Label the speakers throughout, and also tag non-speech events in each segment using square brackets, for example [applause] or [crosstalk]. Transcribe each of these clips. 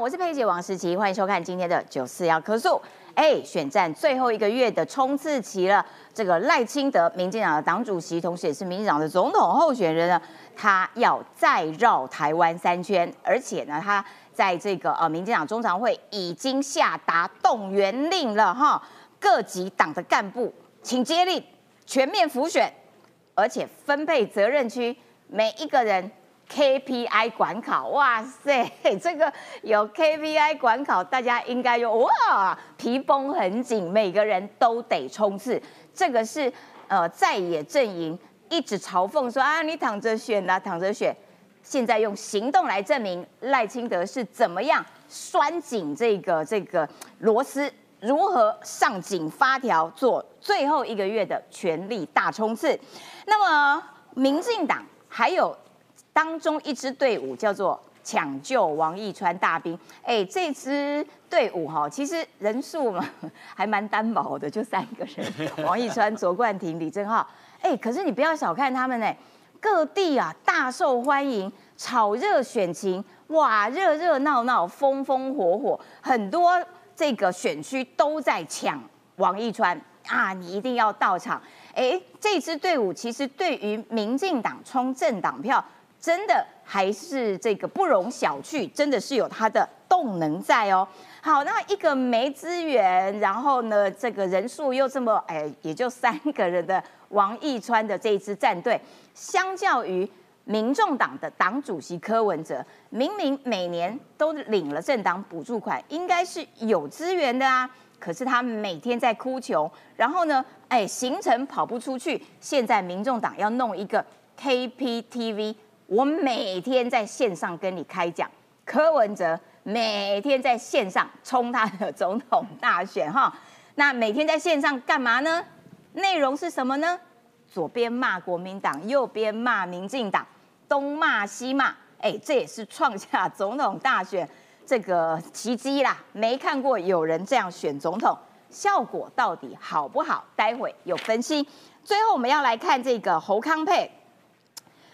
Speaker 1: 我是佩姐王时琪，欢迎收看今天的九四幺科数。哎，选战最后一个月的冲刺期了，这个赖清德，民进党的党主席，同时也是民进党的总统候选人呢，他要再绕台湾三圈，而且呢，他在这个呃民进党中常会已经下达动员令了哈，各级党的干部请接令，全面复选，而且分配责任区，每一个人。KPI 管考，哇塞，[laughs] 这个有 KPI 管考，大家应该有哇，皮绷很紧，每个人都得冲刺。这个是呃在野阵营一直嘲讽说啊，你躺着选啊，躺着选。现在用行动来证明赖清德是怎么样拴紧这个这个螺丝，如何上紧发条，做最后一个月的全力大冲刺。那么民进党还有。当中一支队伍叫做抢救王义川大兵，哎，这支队伍哈，其实人数嘛 [laughs] 还蛮单薄的，就三个人，王义川、卓冠廷、李正浩，哎，可是你不要小看他们呢，各地啊大受欢迎，炒热选情，哇，热热闹闹，风风火火，很多这个选区都在抢王义川。啊，你一定要到场，哎，这支队伍其实对于民进党冲政党票。真的还是这个不容小觑，真的是有它的动能在哦。好，那一个没资源，然后呢，这个人数又这么哎，也就三个人的王义川的这一支战队，相较于民众党的党主席柯文哲，明明每年都领了政党补助款，应该是有资源的啊。可是他每天在哭穷，然后呢，哎，行程跑不出去。现在民众党要弄一个 KPTV。我每天在线上跟你开讲，柯文哲每天在线上冲他的总统大选哈，那每天在线上干嘛呢？内容是什么呢？左边骂国民党，右边骂民进党，东骂西骂，哎，这也是创下总统大选 [laughs] 这个奇迹啦！没看过有人这样选总统，效果到底好不好？待会有分析。最后我们要来看这个侯康佩。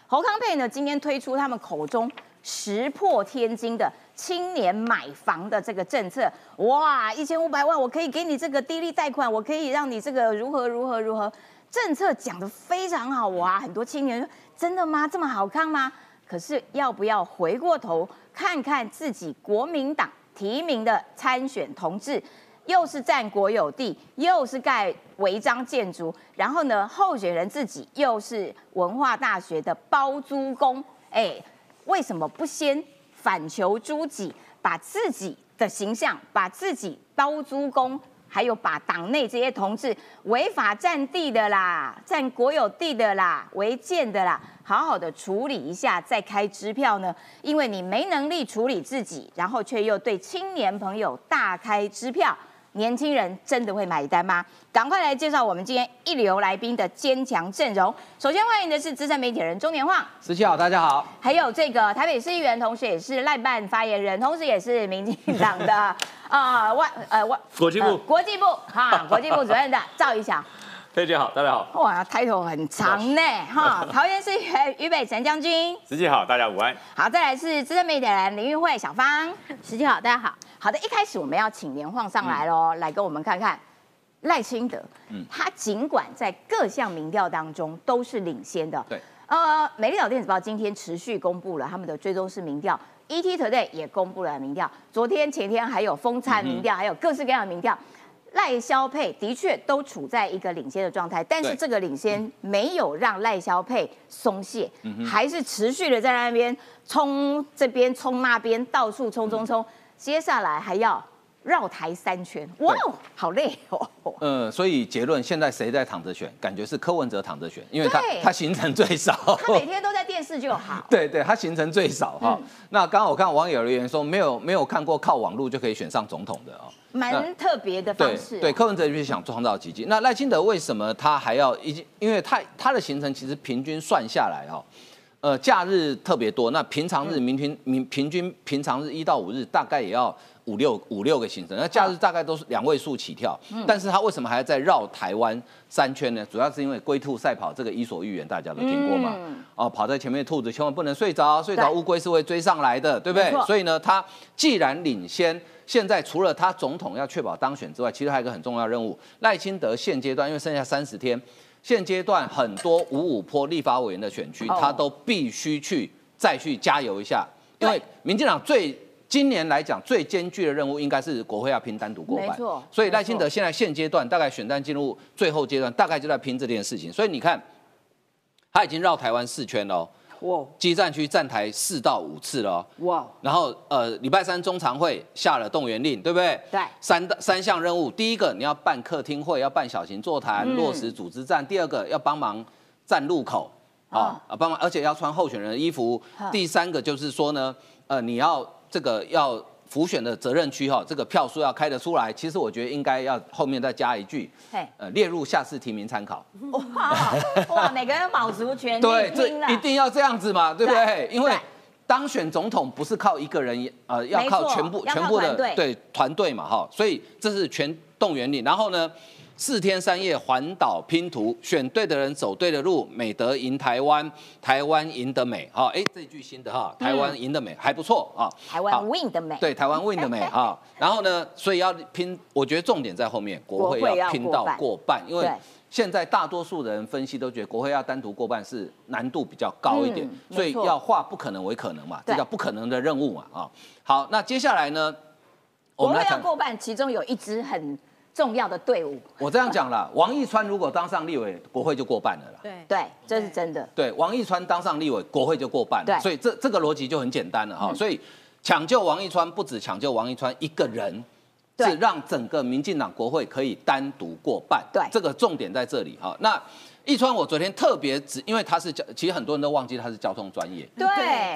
Speaker 1: 侯康佩呢，今天推出他们口中石破天惊的青年买房的这个政策，哇，一千五百万我可以给你这个低利贷款，我可以让你这个如何如何如何，政策讲的非常好哇，很多青年说真的吗？这么好看吗？可是要不要回过头看看自己国民党提名的参选同志？又是占国有地，又是盖违章建筑，然后呢，候选人自己又是文化大学的包租公，哎，为什么不先反求诸己，把自己的形象，把自己包租公，还有把党内这些同志违法占地的啦，占国有地的啦，违建的啦，好好的处理一下，再开支票呢？因为你没能力处理自己，然后却又对青年朋友大开支票。年轻人真的会买单吗？赶快来介绍我们今天一流来宾的坚强阵容。首先欢迎的是资深媒体人中年晃，
Speaker 2: 十七好，大家好。
Speaker 1: 还有这个台北市议员，同时也是赖办发言人，同时也是民进党的啊 [laughs]
Speaker 3: 外呃外国际部
Speaker 1: 国际部哈国际部主任的 [laughs] 赵一翔。
Speaker 3: 佩姐好，大家好。
Speaker 1: 哇，抬头很长呢哈。[laughs] 桃园市议员于北辰将军，
Speaker 4: 十七好，大家午安。
Speaker 1: 好，再来是资深媒体人林玉慧小芳，
Speaker 5: 十七好，大家好。
Speaker 1: 好的，一开始我们要请连晃上来喽，来跟我们看看赖清德。嗯，他尽管在各项民调当中都是领先的。
Speaker 2: 对。
Speaker 1: 呃，美丽岛电子报今天持续公布了他们的追踪式民调，ET Today 也公布了民调，昨天前天还有风餐民调，还有各式各样的民调，赖萧佩的确都处在一个领先的状态，但是这个领先没有让赖萧佩松懈，还是持续的在那边冲这边冲那边，到处冲冲冲。接下来还要绕台三圈，哇，好累哦。
Speaker 2: 嗯，所以结论现在谁在躺着选？感觉是柯文哲躺着选，因为他他行程最少，
Speaker 1: 他每天都在电视就好。[laughs]
Speaker 2: 对对，他行程最少哈。那刚刚我看网友留言说，没有没有看过靠网络就可以选上总统的哦，
Speaker 1: 蛮特别的方式。
Speaker 2: 对，柯文哲就是想创造奇迹。那赖清德为什么他还要已经？因为他他的行程其实平均算下来哦。呃，假日特别多，那平常日明天平平均平常日一到五日大概也要五六五六个行程，那假日大概都是两位数起跳。但是他为什么还要再绕台湾三圈呢？主要是因为龟兔赛跑这个伊索寓言大家都听过嘛。哦，跑在前面的兔子千万不能睡着，睡着乌龟是会追上来的，对不对？所以呢，他既然领先，现在除了他总统要确保当选之外，其实还有一个很重要任务，赖清德现阶段因为剩下三十天。现阶段很多五五坡立法委员的选区，他都必须去再去加油一下，因为民进党最今年来讲最艰巨的任务，应该是国会要拼单独过半，所以赖清德现在现阶段大概选战进入最后阶段，大概就在拼这件事情。所以你看，他已经绕台湾四圈了。哇！基站区站台四到五次了。哇！然后呃，礼拜三中常会下了动员令，对不对？
Speaker 1: 对。
Speaker 2: 三三项任务，第一个你要办客厅会，要办小型座谈，落实组织战；第二个要帮忙站路口，啊啊帮忙，而且要穿候选人的衣服；第三个就是说呢，呃，你要这个要。浮选的责任区哈，这个票数要开得出来。其实我觉得应该要后面再加一句，呃，列入下次提名参考。
Speaker 1: 哇哇，每个人卯足全力
Speaker 2: 对，这一定要这样子嘛，对不对？因为当选总统不是靠一个人，呃，要靠全部全部的对团队嘛哈，所以这是全动员力。然后呢？四天三夜环岛拼图，选对的人走对的路，美德赢台湾，台湾赢得美。哈，哎，这句新的哈，台湾赢得美还不错啊。
Speaker 1: 台湾 win 的美，
Speaker 2: 对，台湾 win 的美 [laughs] 哈。然后呢，所以要拼，我觉得重点在后面，国会要拼到过半，因为现在大多数人分析都觉得国会要单独过半是难度比较高一点，所以要化不可能为可能嘛，这叫不可能的任务嘛啊。好，那接下来呢，
Speaker 1: 国会要过半，其中有一支很。重要的队伍，
Speaker 2: 我这样讲了，[laughs] 王义川如果当上立委，国会就过半了啦。
Speaker 1: 对对，这是真的。
Speaker 2: 对，王义川当上立委，国会就过半了。所以这这个逻辑就很简单了哈。所以抢救王义川不止抢救王义川一个人，是让整个民进党国会可以单独过半。
Speaker 1: 对，
Speaker 2: 这个重点在这里哈。那义川，我昨天特别指，因为他是交，其实很多人都忘记他是交通专业。
Speaker 1: 对，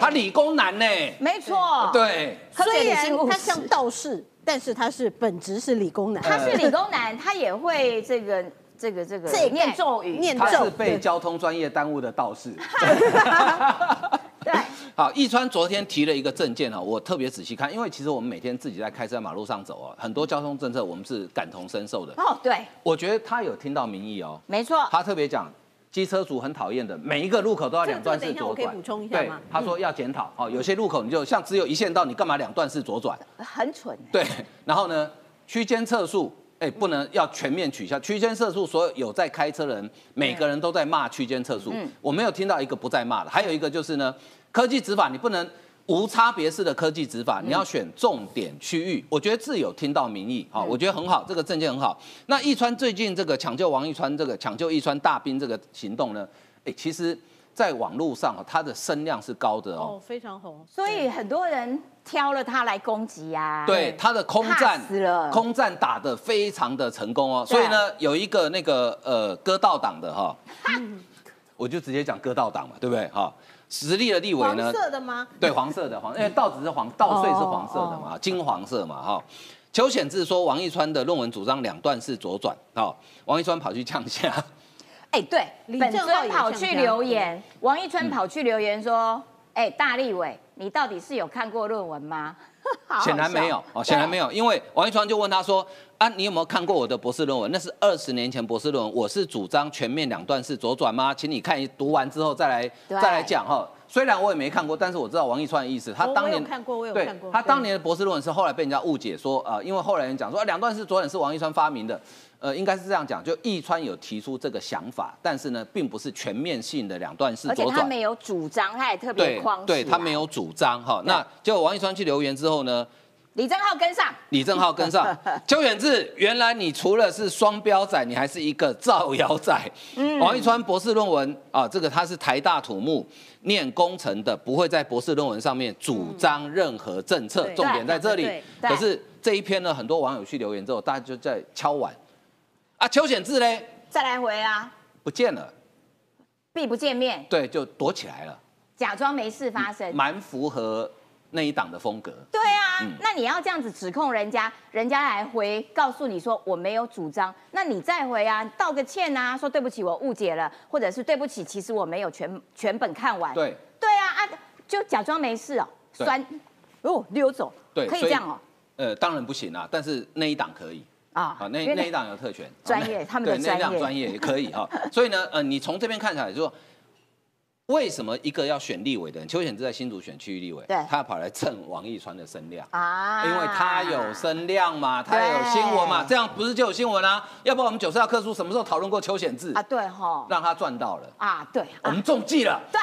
Speaker 2: 他理工男呢。
Speaker 1: 没错。
Speaker 2: 对，
Speaker 4: 虽然他像道士。但是他是本职是理工男，
Speaker 1: 他是理工男，他也会这个这个这个念咒语，
Speaker 4: 念咒。
Speaker 2: 他是被交通专业耽误的道士。[laughs] [laughs] [laughs]
Speaker 1: 对，[laughs]
Speaker 2: 好，易川昨天提了一个证件哈，我特别仔细看，因为其实我们每天自己在开车马路上走啊，很多交通政策我们是感同身受的。
Speaker 1: 哦，对，
Speaker 2: 我觉得他有听到民意哦，
Speaker 1: 没错，
Speaker 2: 他特别讲。机车族很讨厌的，每一个路口都要两段式左转。
Speaker 4: 对，
Speaker 2: 他说要检讨。哦，有些路口你就像只有一线道，你干嘛两段式左转？
Speaker 1: 很蠢。
Speaker 2: 对，然后呢，区间测速，哎，不能要全面取消区间测速。所有有在开车的人，每个人都在骂区间测速。嗯，我没有听到一个不在骂的。还有一个就是呢，科技执法你不能。无差别式的科技执法，你要选重点区域。我觉得自有听到民意，好，我觉得很好，这个证件很好。那易川最近这个抢救王易川这个抢救易川大兵这个行动呢，哎，其实在网络上他的声量是高的哦，
Speaker 4: 非常红，
Speaker 1: 所以很多人挑了他来攻击呀。
Speaker 2: 对，他的空战空战打得非常的成功哦，所以呢，有一个那个呃割道党的哈，[laughs] 我就直接讲割道党嘛，对不对哈？实力的立委
Speaker 4: 呢？黄色的吗？
Speaker 2: 对，黄色的黄，因为稻子是黄，稻穗是黄色的嘛，金黄色嘛，哈。邱显志说王一川的论文主张两段式左转，哈，王一川跑去呛下。
Speaker 1: 哎，对，李正浩跑去留言，王一川跑去留言说，哎，大立委，你到底是有看过论文吗？[laughs]
Speaker 2: 显然没有哦，显然没有，因为王一川就问他说：“啊，你有没有看过我的博士论文？那是二十年前博士论文，我是主张全面两段式左转吗？请你看读完之后再来再来讲哈。虽然我也没看过，但是我知道王一川的意思。他当年
Speaker 4: 看过，我有看过。
Speaker 2: 他当年的博士论文是后来被人家误解说啊，因为后来人讲说两段式左转是王一川发明的。”呃，应该是这样讲，就易川有提出这个想法，但是呢，并不是全面性的两段式左转。
Speaker 1: 而且他没有主张，他也特别框
Speaker 2: 对他没有主张哈。那结果王一川去留言之后呢，
Speaker 1: 李正浩跟上，
Speaker 2: 李正浩跟上，[laughs] 邱远志，原来你除了是双标仔，你还是一个造谣仔。嗯，王一川博士论文啊，这个他是台大土木念工程的，不会在博士论文上面主张任何政策，重点在这里。可是这一篇呢，很多网友去留言之后，大家就在敲碗。啊，邱显志嘞，
Speaker 1: 再来回啊，
Speaker 2: 不见了，
Speaker 1: 避不见面，
Speaker 2: 对，就躲起来了，
Speaker 1: 假装没事发生，
Speaker 2: 蛮符合那一档的风格。
Speaker 1: 对啊，那你要这样子指控人家，人家来回告诉你说我没有主张，那你再回啊，道个歉啊，说对不起，我误解了，或者是对不起，其实我没有全全本看完。
Speaker 2: 对。
Speaker 1: 对啊，啊就假装没事哦，
Speaker 2: 对。
Speaker 1: 酸哦溜走，
Speaker 2: 对
Speaker 1: 可以这样哦。
Speaker 2: 呃，当然不行啊，但是那一档可以。
Speaker 1: 啊
Speaker 2: 好，那那一档有特权，
Speaker 1: 专业他们的
Speaker 2: 对那一档
Speaker 1: 专业
Speaker 2: 专业也可以哈。[laughs] 所以呢，呃，你从这边看起来就说，为什么一个要选立委的人，邱显志在新竹选区域立委，
Speaker 1: 对
Speaker 2: 他要跑来蹭王一川的声量？
Speaker 1: 啊，
Speaker 2: 因为他有声量嘛，他有新闻嘛，这样不是就有新闻啊？要不然我们九十二课书什么时候讨论过邱显志
Speaker 1: 啊，？对哈，
Speaker 2: 让他赚到了，
Speaker 1: 啊对，啊
Speaker 2: 我们中计了。
Speaker 1: 对，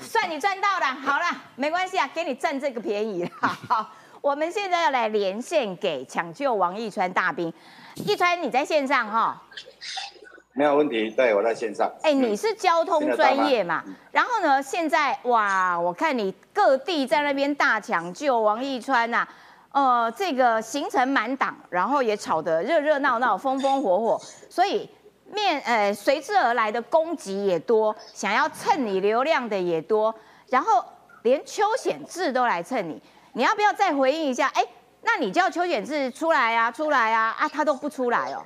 Speaker 1: 算你赚到了。好了，没关系啊，给你占这个便宜了。好，我们现在要来连线给抢救王一川大兵。一川，你在线上哈？
Speaker 5: 没有问题，对我在线上。
Speaker 1: 哎，你是交通专业嘛？然后呢，现在哇，我看你各地在那边大抢救王一川呐、呃，这个行程满档，然后也吵得热热闹闹、风风火火，所以面呃随之而来的攻击也多，想要蹭你流量的也多，然后连邱显志都来蹭你，你要不要再回应一下？哎，那你叫邱显志出来啊，出来啊，啊，他都不出来哦。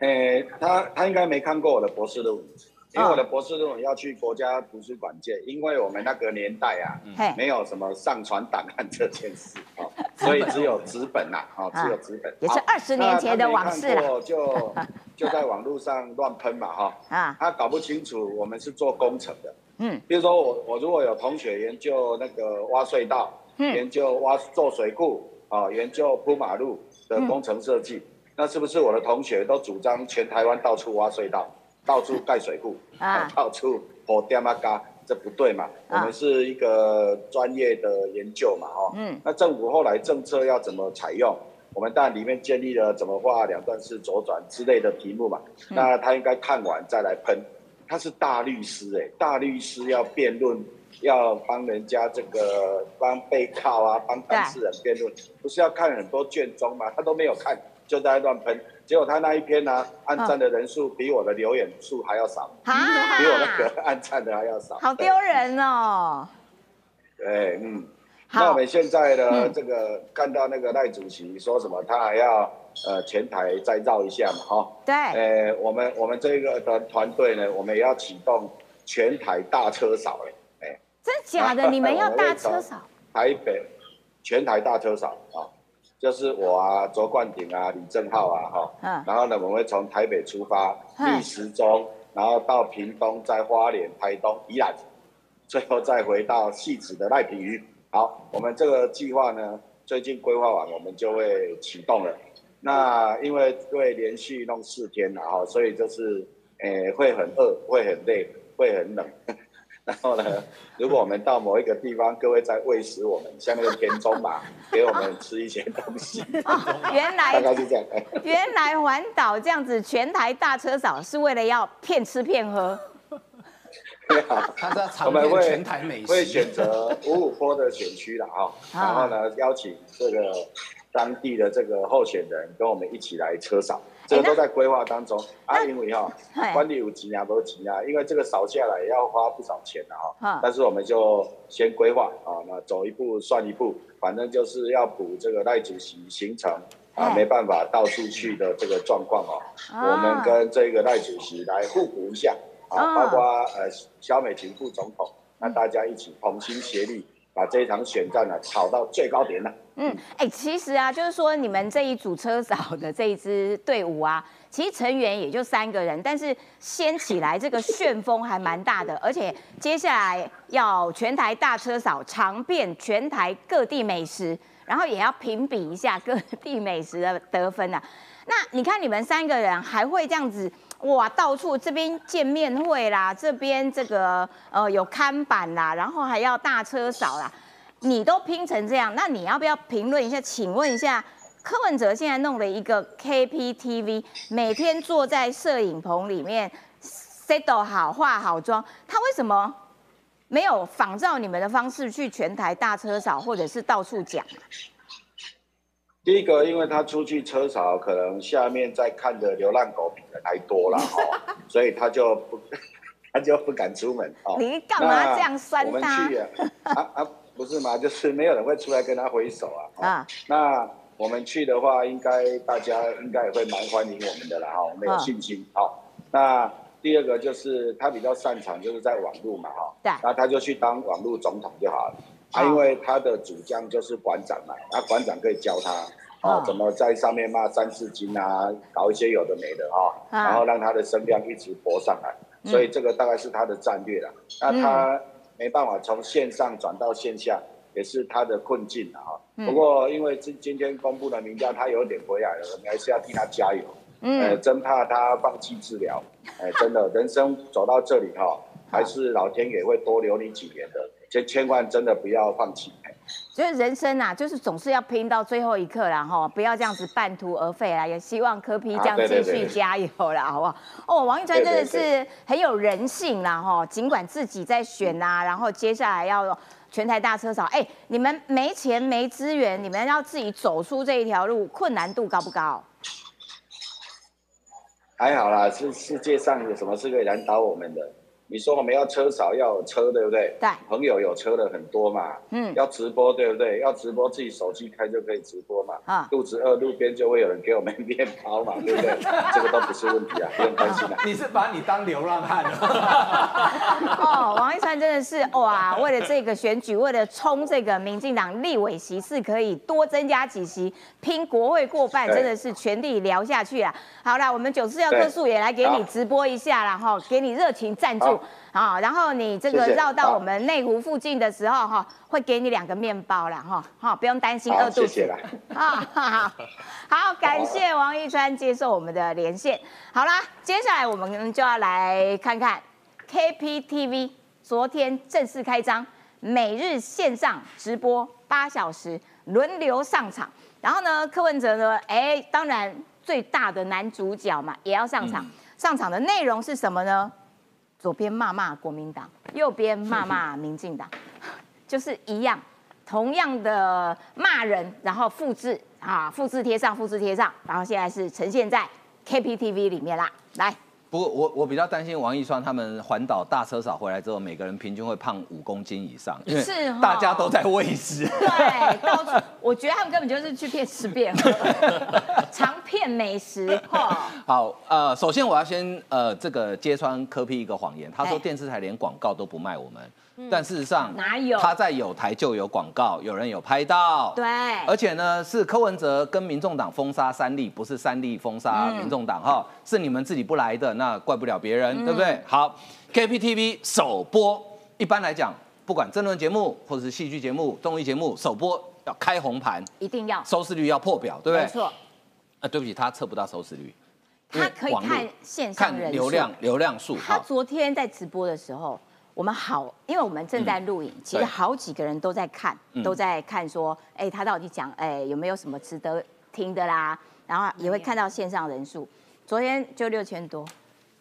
Speaker 5: 诶、他他应该没看过我的博士论文，因为
Speaker 1: 嗯
Speaker 5: 我的博士论文要去国家图书馆借，因为我们那个年代啊，
Speaker 1: 嘿，
Speaker 5: 没有什么上传档案这件事哦，[laughs] 所以只有纸本呐、哦，只有纸本。
Speaker 1: 也是
Speaker 5: 好
Speaker 1: 20年前的往事啦
Speaker 5: 那他没看过就 [laughs] 就在网络上乱喷嘛哈、
Speaker 1: 啊，
Speaker 5: 他搞不清楚我们是做工程的，
Speaker 1: 嗯
Speaker 5: 比如说我我如果有同学研究那个挖隧道，
Speaker 1: 嗯
Speaker 5: 研究挖做水库啊、研究铺马路的工程设计，那是不是我的同学都主张全台湾到处挖隧道，到处盖水库
Speaker 1: 啊 [laughs]
Speaker 5: 到处破掉嘛嘎？这不对嘛？我们是一个专业的研究嘛，哦，
Speaker 1: 嗯
Speaker 5: 那政府后来政策要怎么采用？我们当然里面建立了怎么画两段式左转之类的题目嘛，
Speaker 1: 嗯
Speaker 5: 那他应该看完再来喷。他是大律师哎、大律师要辩论，要帮人家这个帮被告啊，帮当事人辩论，不是要看很多卷宗吗？他都没有看，就在乱喷。结果他那一篇呢、按赞的人数比我的留言数还要少，
Speaker 1: 啊
Speaker 5: 比我那个按赞的还要少。
Speaker 1: 好丢人哦。
Speaker 5: 对，嗯。那我们现在呢，
Speaker 1: 嗯
Speaker 5: 这个看到那个赖主席说什么，他还要呃前台再绕一下嘛，哈、
Speaker 1: 对，
Speaker 5: 呃，我们我们这个团团队呢，我们也要启动全台大车扫了，哎、
Speaker 1: 真假的？你们要大车扫？[laughs]
Speaker 5: 台北全台大车扫啊、就是我啊，卓冠廷啊，李正浩啊，哈、
Speaker 1: 嗯
Speaker 5: 然后呢，我们会从台北出发，
Speaker 1: 嗯
Speaker 5: 逆时钟，然后到屏东，在花莲、台东、宜兰，最后再回到戏子的赖品妤。好，我们这个计划呢，最近规划完，我们就会启动了。那因为会连续弄四天了哈，所以就是诶、会很饿，会很累，会很冷。[laughs] 然后呢，如果我们到某一个地方，各位在喂食我们，像那个田中嘛，给我们吃一些东西，[laughs]
Speaker 1: 原
Speaker 5: 大概
Speaker 1: 来
Speaker 5: 是这样。哎
Speaker 1: 原来环岛这样子全台大车扫是为了要骗吃骗喝。
Speaker 2: 他是要
Speaker 5: 我
Speaker 2: 尝遍
Speaker 5: 们会
Speaker 2: 全台美食。
Speaker 5: 会选择五五坡的选区了哈，然后呢，邀请这个当地的这个候选人跟我们一起来车扫，这个都在规划当中啊。因为哈
Speaker 1: 嘿，
Speaker 5: 管理有几啊，不几啊，因为这个扫下来要花不少钱的
Speaker 1: 嗯
Speaker 5: 哈。但是我们就先规划啊，那走一步算一步，反正就是要补这个赖主席行程。啊，没办法到处去的这个状况哦，
Speaker 1: 啊
Speaker 5: 我们跟这个赖主席来互补一下
Speaker 1: 啊
Speaker 5: 啊，包括呃肖美琴副总统，那大家一起同心协力，把这一场选战呢炒到最高点了。
Speaker 1: 嗯，哎、其实啊，就是说你们这一组车扫的这一支队伍啊，其实成员也就三个人，但是掀起来这个旋风还蛮大的，而且接下来要全台大车扫，尝遍全台各地美食，然后也要评比一下各地美食的得分啊。那你看你们三个人还会这样子哇，到处这边见面会啦，这边这个呃有看板啦，然后还要大车扫啦，你都拼成这样，那你要不要评论一下？请问一下，柯文哲现在弄了一个 KPTV，每天坐在摄影棚里面 set 好、化好妆，他为什么没有仿照你们的方式去全台大车扫，或者是到处讲？
Speaker 5: 第一个，因为他出去车潮，可能下面在看的流浪狗比人还多了 [laughs] 哦，所以他就不 [laughs] 他就不敢出门哦。
Speaker 1: 你干嘛这样酸
Speaker 5: 他我们去啊啊啊，不是嘛？就是没有人会出来跟他挥手啊。哦
Speaker 1: 啊
Speaker 5: 那我们去的话，应该大家应该也会蛮欢迎我们的啦哈，我们有信心。好，那第二个就是他比较擅长就是在网络嘛哈，
Speaker 1: 对
Speaker 5: 那他就去当网络总统就好了。啊，因为他的主将就是馆长嘛，那馆长可以教他哦
Speaker 1: 哦，
Speaker 5: 怎么在上面骂三字经啊，搞一些有的没的哈，
Speaker 1: 啊
Speaker 5: 然后让他的声量一直搏上来。所以这个大概是他的战略了。那他没办法从线上转到线下，也是他的困境了哈。不过因为今今天公布的名单，他有点回来了，我们还是要替他加油。呃，真怕他放弃治疗。哎，真的，人生走到这里哈，还是老天爷会多留你几年的，千千万真的不要放弃。哎
Speaker 1: 就是人生啊，就是总是要拼到最后一刻啦，哈，不要这样子半途而废啦。也希望柯 P 这样继续加油啦，好不好？哦，王一川真的是很有人性啦，哈，尽管自己在选呐、然后接下来要全台大车少，哎，你们没钱没资源，你们要自己走出这一条路，困难度高不高？
Speaker 5: 还好啦，是世界上有什么事可以难倒我们的？你说我们要车少，要有车，对不对？
Speaker 1: 对
Speaker 5: 朋友有车的很多嘛。
Speaker 1: 嗯
Speaker 5: 要直播，对不对？要直播，自己手机开就可以直播嘛。
Speaker 1: 啊
Speaker 5: 肚子饿，路边就会有人给我们面包嘛，对不对？[laughs] 这个都不是问题啊，不用担心啊。[laughs]
Speaker 2: 你是把你当流浪汉了？[laughs]
Speaker 1: 哦，王一川真的是哇，为了这个选举，为了冲这个民进党立委席次可以多增加几席，拼国会过半，真的是全力聊下去啊！好啦，我们九四要客数也来给你直播一下啦，哈，给你热情赞助
Speaker 5: 好
Speaker 1: 啊，然后你这个绕到我们内湖附近的时候哈，会给你两个面包啦，哈，哈，不用担心饿
Speaker 5: 好，
Speaker 1: 肚子。
Speaker 5: 谢谢啦。[laughs]
Speaker 1: 啊，好，好，感谢王一川接受我们的连线。好啦，接下来我们就要来看看 KPTV 昨天正式开张，每日线上直播八小时，轮流上场。然后呢，柯文哲呢，哎，当然最大的男主角嘛，也要上场。上场的内容是什么呢？左边骂骂国民党，右边骂骂民进党，[laughs] 就是一样，同样的骂人，然后复制啊，复制贴上，复制贴上，然后现在是呈现在 KPTV 里面啦。来，
Speaker 2: 不过我我比较担心王一川他们环岛大车少回来之后，每个人平均会胖五公斤以上，因为大家都在喂食。
Speaker 1: 对，到处我觉得他们根本就是去骗吃骗喝，[laughs] 常骗美食哈。
Speaker 2: 好，呃，首先我要先呃这个揭穿科批一个谎言，他说
Speaker 1: 哎
Speaker 2: 电视台连广告都不卖我们，但事实上
Speaker 1: 哪有？
Speaker 2: 他在有台就有广告，有人有拍到。
Speaker 1: 对，
Speaker 2: 而且呢，是柯文哲跟民众党封杀三立，不是三立封杀民众党哈，是你们自己不来的，那怪不了别人，对不对？好，KPTV 首播，一般来讲，不管争论节目或者是戏剧节目、综艺节目，首播要开红盘，
Speaker 1: 一定要，
Speaker 2: 收视率要破表，对不对？
Speaker 1: 没错，
Speaker 2: 啊，对不起，他测不到收视率，因
Speaker 1: 他可以看线上
Speaker 2: 看流量流量数
Speaker 1: 他
Speaker 2: 哈。
Speaker 1: 昨天在直播的时候，我们好，因为我们正在录影，其实好几个人都在看，
Speaker 2: 嗯
Speaker 1: 都在看说，哎，他到底讲，哎，有没有什么值得听的啦？然后也会看到线上人数，昨天就六千多。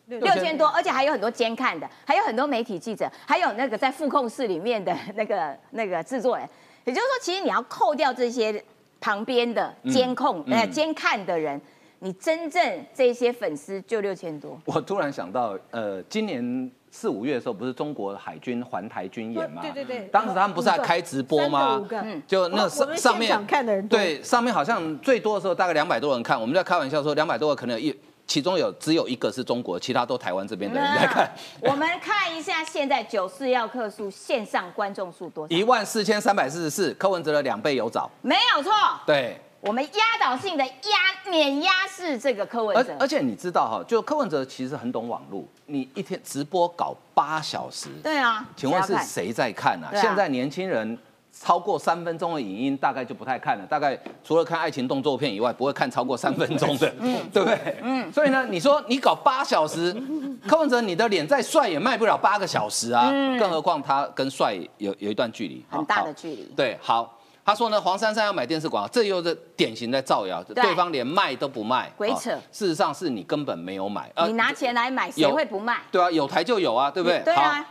Speaker 1: 六千多，而且还有很多监看的，还有很多媒体记者，还有那个在副控室里面的那个那个制作人。也就是说，其实你要扣掉这些旁边的监控、
Speaker 2: 嗯
Speaker 1: 呃监看的人，你真正这些粉丝就六千多。
Speaker 2: 我突然想到，呃，今年四五月的时候，不是中国海军环台军演吗？
Speaker 4: 对对对
Speaker 2: 当时他们不是在开直播吗
Speaker 4: 三个五？个
Speaker 1: 嗯
Speaker 2: 就那上上面
Speaker 4: 看的人
Speaker 2: 对，上面好像最多的时候大概两百多人看，我们在开玩笑说两百多个可能有一，其中有只有一个是中国，其他都台湾这边的人在看。[laughs]
Speaker 1: 我们看一下现在九四要客数线上观众数多少？
Speaker 2: 一万四千三百四十四，柯文哲的两倍有找。
Speaker 1: 没有错，
Speaker 2: 对，
Speaker 1: 我们压倒性的压碾压是这个柯文哲。
Speaker 2: 而而且你知道哈，就柯文哲其实很懂网络，你一天直播搞八小时，
Speaker 1: 对啊，
Speaker 2: 请问是
Speaker 1: 谁
Speaker 2: 在看啊现在年轻人超过三分钟的影音大概就不太看了，大概除了看爱情动作片以外，不会看超过三分钟的，[laughs] [laughs] 对不对？嗯。所以呢，你说你搞八小时，[laughs] 柯文哲你的脸再帅也卖不了八个小时啊，更何况他跟帅有有一段距离，
Speaker 1: 很大的距离。
Speaker 2: 对，好。他说呢，黄珊珊要买电视广告，这又是典型的造谣，
Speaker 1: 对
Speaker 2: 对方连卖都不卖，
Speaker 1: 鬼扯
Speaker 2: 哦事实上是你根本没有买，呃
Speaker 1: 你拿钱来买，谁
Speaker 2: 有
Speaker 1: 会不卖？
Speaker 2: 对啊，有台就有啊，对不对？好
Speaker 1: 对啊，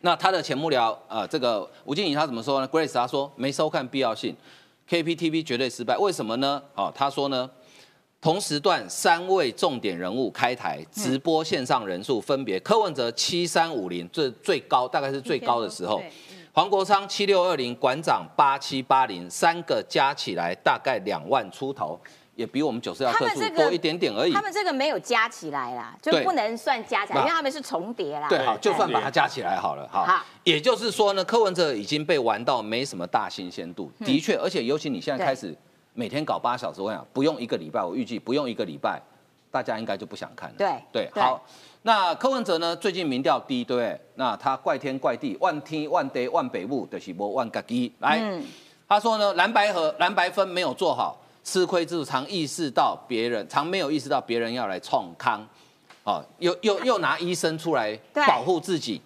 Speaker 2: 那他的前幕僚，呃，这个吴静怡他怎么说呢？Grace 他说没收看必要性，KPTV 绝对失败，为什么呢？哦，他说呢，同时段三位重点人物开台直播线上人数分别，柯文哲七三五零，这最高大概是最高的时候
Speaker 4: 对，
Speaker 2: 黄国昌七六二零，馆长八七八零，三个加起来大概两万出头。也比我们九四幺克数多一点点而已
Speaker 1: 他。们这个没有加起来啦，就不能算加起来，因为他们是重叠啦。
Speaker 2: 对，好，就算把它加起来好了，好
Speaker 1: 好。
Speaker 2: 也就是说呢，柯文哲已经被玩到没什么大新鲜度，
Speaker 1: 嗯
Speaker 2: 的确，而且尤其你现在开始每天搞八小时，我想不用一个礼拜，我预计不用一个礼拜，大家应该就不想看了。
Speaker 1: 对
Speaker 2: 对，
Speaker 1: 对
Speaker 2: 好。那柯文哲呢？最近民调低，对不对？那他怪天怪地，万天万地万北部的是无万嘎基来。
Speaker 1: 嗯
Speaker 2: 他说呢，蓝白和蓝白分没有做好，吃亏之处常意识到别人，常没有意识到别人要来创康，哦，又又又拿医生出来保护自己。